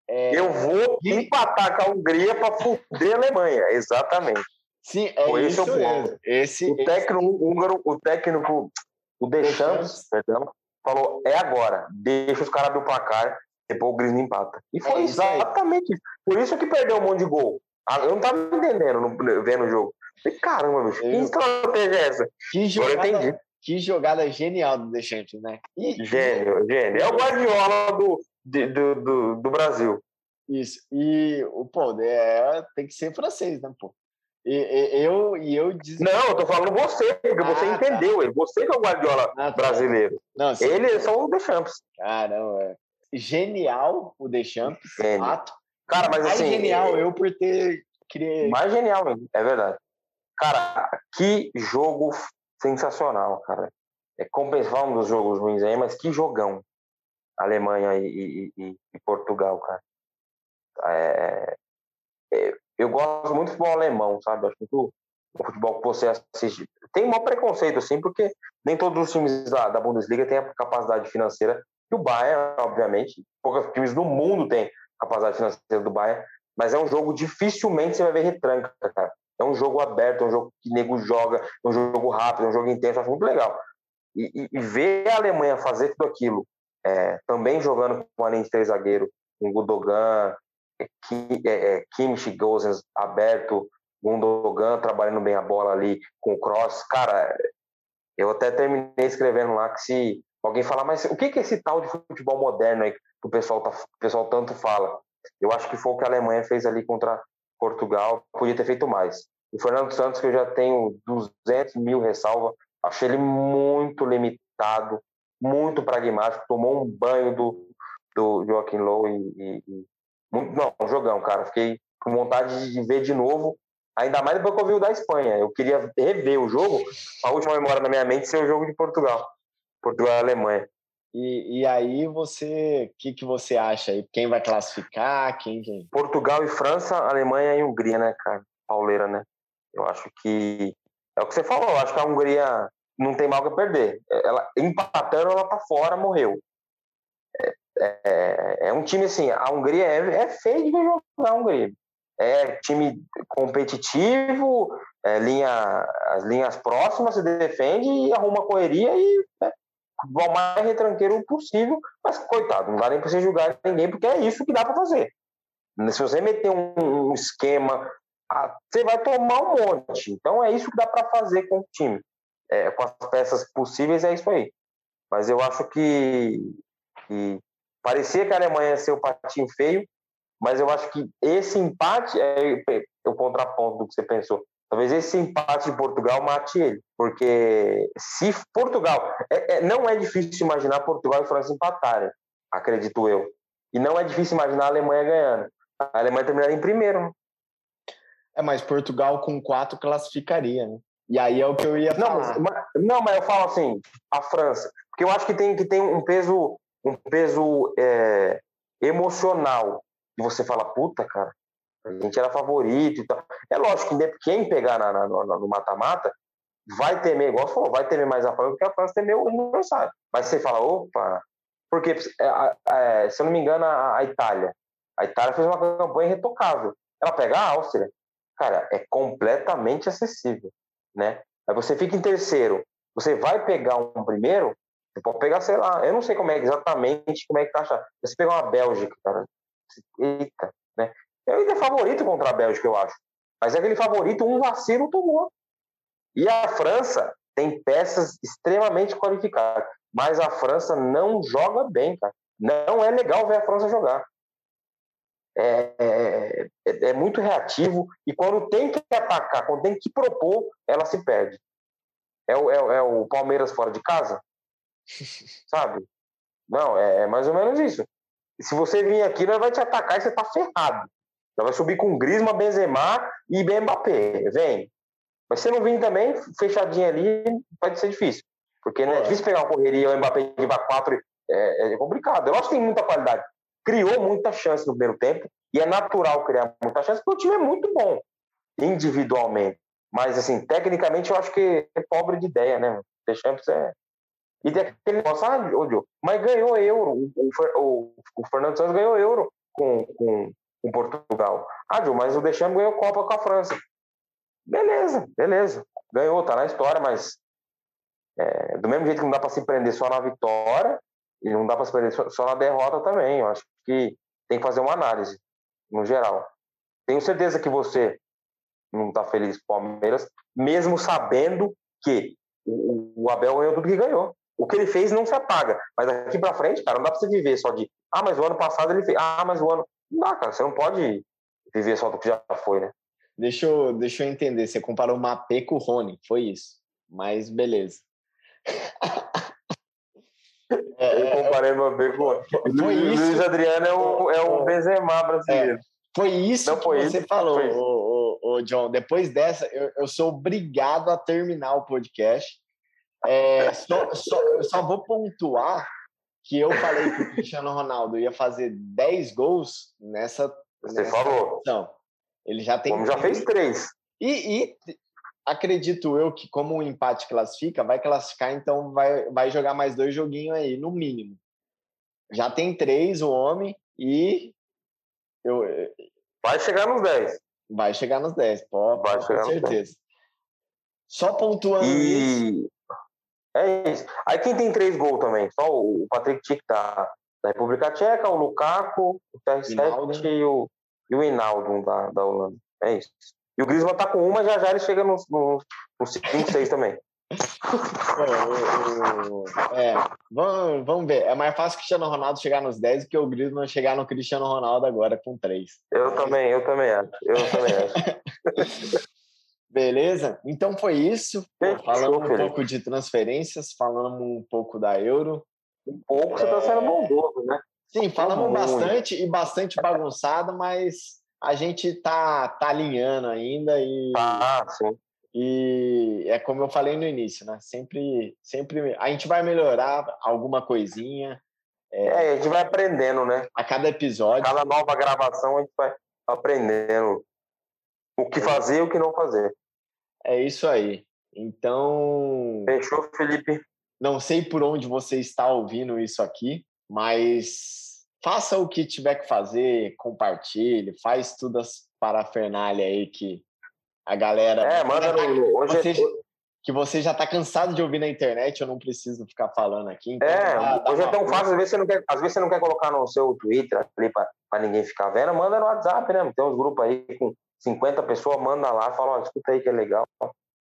É... Eu vou empatar com a Hungria para fuder a Alemanha, exatamente. Sim, é isso esse é o ponto. Esse, o técnico húngaro, o técnico o Deschamps, perdão, falou: é agora, deixa os caras abrir o placar, depois o Griezmann empata. E foi é exatamente isso. Por isso que perdeu um monte de gol. Ah, eu não tava entendendo no, vendo o jogo. Falei, caramba, bicho, que estratégia é essa? Que jogada, eu entendi. que jogada genial do Deschamps, né? E, gênio, gênio. É o Guardiola do, do, do, do Brasil. Isso. E, pô, é, tem que ser francês, né, pô? E, e, eu e eu diz... Não, eu tô falando você, porque ah, você tá. entendeu. Tá. Você que é o Guardiola ah, tá. brasileiro. Não, Ele é só o Deschamps. Caramba, é. Genial o Deschamps, Gênio. fato. Cara, mas mais assim. genial eu por ter. Queria... Mais genial é verdade. Cara, que jogo sensacional, cara. É compensar um dos jogos ruins aí, mas que jogão. Alemanha e, e, e Portugal, cara. É, é, eu gosto muito do futebol alemão, sabe? Acho muito o futebol que você assiste. Tem um preconceito, assim, porque nem todos os times da, da Bundesliga têm a capacidade financeira que o Bayern, obviamente. Poucos times do mundo têm capacidade financeira do Bayern, mas é um jogo dificilmente você vai ver retranca, cara. É um jogo aberto, é um jogo que nego joga, é um jogo rápido, é um jogo intenso, acho muito legal. E, e, ver a Alemanha fazer tudo aquilo, é, também jogando com uma linha de três zagueiro, com Gudogan, é, é, Kimmich, Gozens aberto, Gundogan trabalhando bem a bola ali com o cross. Cara, eu até terminei escrevendo lá que se alguém falar, mas o que é esse tal de futebol moderno aí que o pessoal, tá, o pessoal tanto fala? Eu acho que foi o que a Alemanha fez ali contra Portugal, podia ter feito mais. O Fernando Santos, que eu já tenho 200 mil ressalva, achei ele muito limitado, muito pragmático, tomou um banho do, do Joaquim Lowe e, e, muito, não, um jogão, cara. Fiquei com vontade de ver de novo, ainda mais depois que eu vi o da Espanha. Eu queria rever o jogo, a última memória na minha mente ser o jogo de Portugal. Portugal e Alemanha. E, e aí você, o que, que você acha aí? Quem vai classificar? Quem, quem? Portugal e França, Alemanha e Hungria, né, cara? Pauleira, né? Eu acho que é o que você falou. Eu acho que a Hungria não tem mal que perder. Ela empatando, ela tá fora, morreu. É, é, é um time assim. A Hungria é, é feio de jogar a Hungria. É time competitivo, é, linha, as linhas próximas se defende e arruma correria e né, o mais retranqueiro possível, mas coitado, não dá nem para você julgar ninguém, porque é isso que dá para fazer. Se você meter um, um esquema, você vai tomar um monte. Então é isso que dá para fazer com o time. É, com as peças possíveis, é isso aí. Mas eu acho que, que parecia que a Alemanha ia ser o patinho feio, mas eu acho que esse empate é o contraponto do que você pensou. Talvez esse empate de Portugal mate ele, porque se Portugal. É, é, não é difícil imaginar Portugal e França empatarem, acredito eu. E não é difícil imaginar a Alemanha ganhando. A Alemanha terminaria em primeiro. Né? É, mas Portugal com quatro classificaria, né? E aí é o que eu ia falar. Não, mas, não, mas eu falo assim, a França. Porque eu acho que tem, que tem um peso, um peso é, emocional. E você fala, puta, cara, a gente era favorito e tal. É lógico que quem pegar na, na, no mata-mata vai temer, igual você falou, vai temer mais a França do que a França temer o adversário. Mas você fala, opa, porque, é, é, se eu não me engano, a, Itália. A Itália fez uma campanha irretocável. Ela pega a Áustria, cara, é completamente acessível, né? Aí você fica em terceiro, você vai pegar um primeiro, você pode pegar, sei lá, eu não sei como é exatamente como é que tá achando. Você pegar uma Bélgica, cara, eita, né? É é favorito contra a Bélgica, eu acho. Mas é aquele favorito, um vacilo tomou. E a França tem peças extremamente qualificadas. Mas a França não joga bem, cara. Não é legal ver a França jogar. É, é, é, é muito reativo e quando tem que atacar, quando tem que propor, ela se perde. É o, é, é o Palmeiras fora de casa? Sabe? Não, é, é mais ou menos isso. Se você vir aqui, nós vai te atacar e você tá ferrado. Ela vai subir com Grisma, Benzema e Mbappé. Vem. Mas se não vir também, fechadinho ali, pode ser difícil. Porque né, é difícil pegar uma correria, o Mbappé de 4 é, é complicado. Eu acho que tem muita qualidade. Criou muita chance no primeiro tempo, e é natural criar muita chance, porque o time é muito bom, individualmente. Mas, assim, tecnicamente, eu acho que é pobre de ideia, né? The Champions é. E tem aquele negócio, ah, mas ganhou euro. O, o, o Fernando Santos ganhou euro com, com com Portugal. Ah, Gil, mas o Deschamps ganhou Copa com a França. Beleza, beleza. Ganhou, tá na história, mas é, do mesmo jeito que não dá para se prender só na vitória, e não dá para se prender só na derrota também. Eu acho que tem que fazer uma análise, no geral. Tenho certeza que você não está feliz com o Palmeiras, mesmo sabendo que o, o Abel ganhou tudo que ganhou. O que ele fez não se apaga. Mas daqui para frente, cara, não dá para você viver só de. Ah, mas o ano passado ele fez. Ah, mas o ano. Não dá, cara. Você não pode viver só do que já foi, né? Deixa eu, deixa eu entender. Você comparou o Mapê com o Rony. Foi isso. Mas beleza. É, eu comparei o Mapê com o Rony. Foi isso. Luiz Adriano é o, é o Benzema brasileiro. É, foi isso não, foi que você isso, falou, o, o, John. Depois dessa, eu, eu sou obrigado a terminar o podcast é, só, só, eu só vou pontuar que eu falei que o Cristiano Ronaldo ia fazer 10 gols nessa. Você nessa falou. Não. Ele já tem. Como já fez três. E, e, acredito eu que, como o empate classifica, vai classificar, então vai, vai jogar mais dois joguinhos aí, no mínimo. Já tem três o homem e. Eu, vai chegar nos 10. Vai chegar nos 10, pô, vai com certeza. Só pontuando e... isso. É isso. Aí quem tem três gols também? Só o Patrick Tick da, da República Tcheca, o Lukaku, o TR7 e o, e o Hinaldo da, da Holanda. É isso. E o Griezmann tá com uma, já já ele chega nos no, no 5, 6 também. é, vamos, vamos ver. É mais fácil o Cristiano Ronaldo chegar nos 10 do que o Griezmann chegar no Cristiano Ronaldo agora com 3. Eu também, eu também acho. Eu também acho. Beleza? Então foi isso. Falamos um pouco de transferências, falamos um pouco da Euro. Um pouco você está sendo é. bondoso, né? Sim, falamos bastante e bastante bagunçado, mas a gente tá, tá alinhando ainda e. Ah, sim. E é como eu falei no início, né? Sempre, sempre a gente vai melhorar alguma coisinha. É, é a gente vai aprendendo, né? A cada episódio. Cada nova gravação a gente vai aprendendo o que fazer e o que não fazer. É isso aí. Então. Fechou, Felipe. Não sei por onde você está ouvindo isso aqui, mas faça o que tiver que fazer, compartilhe, faz tudo as parafernália aí que a galera. É, manda no. Hoje você, é... Que você já está cansado de ouvir na internet, eu não preciso ficar falando aqui. Então é, dá, dá hoje é tão fácil, às vezes, você não quer, às vezes você não quer colocar no seu Twitter ali para ninguém ficar vendo, manda no WhatsApp, né? Tem uns grupos aí com 50 pessoas, manda lá, fala, escuta aí que é legal.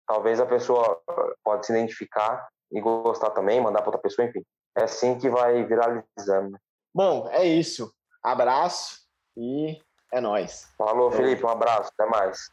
Talvez a pessoa pode se identificar e gostar também, mandar para outra pessoa, enfim. É assim que vai viralizando. Né? Bom, é isso. Abraço e é nós. Falou, Felipe, um abraço, até mais.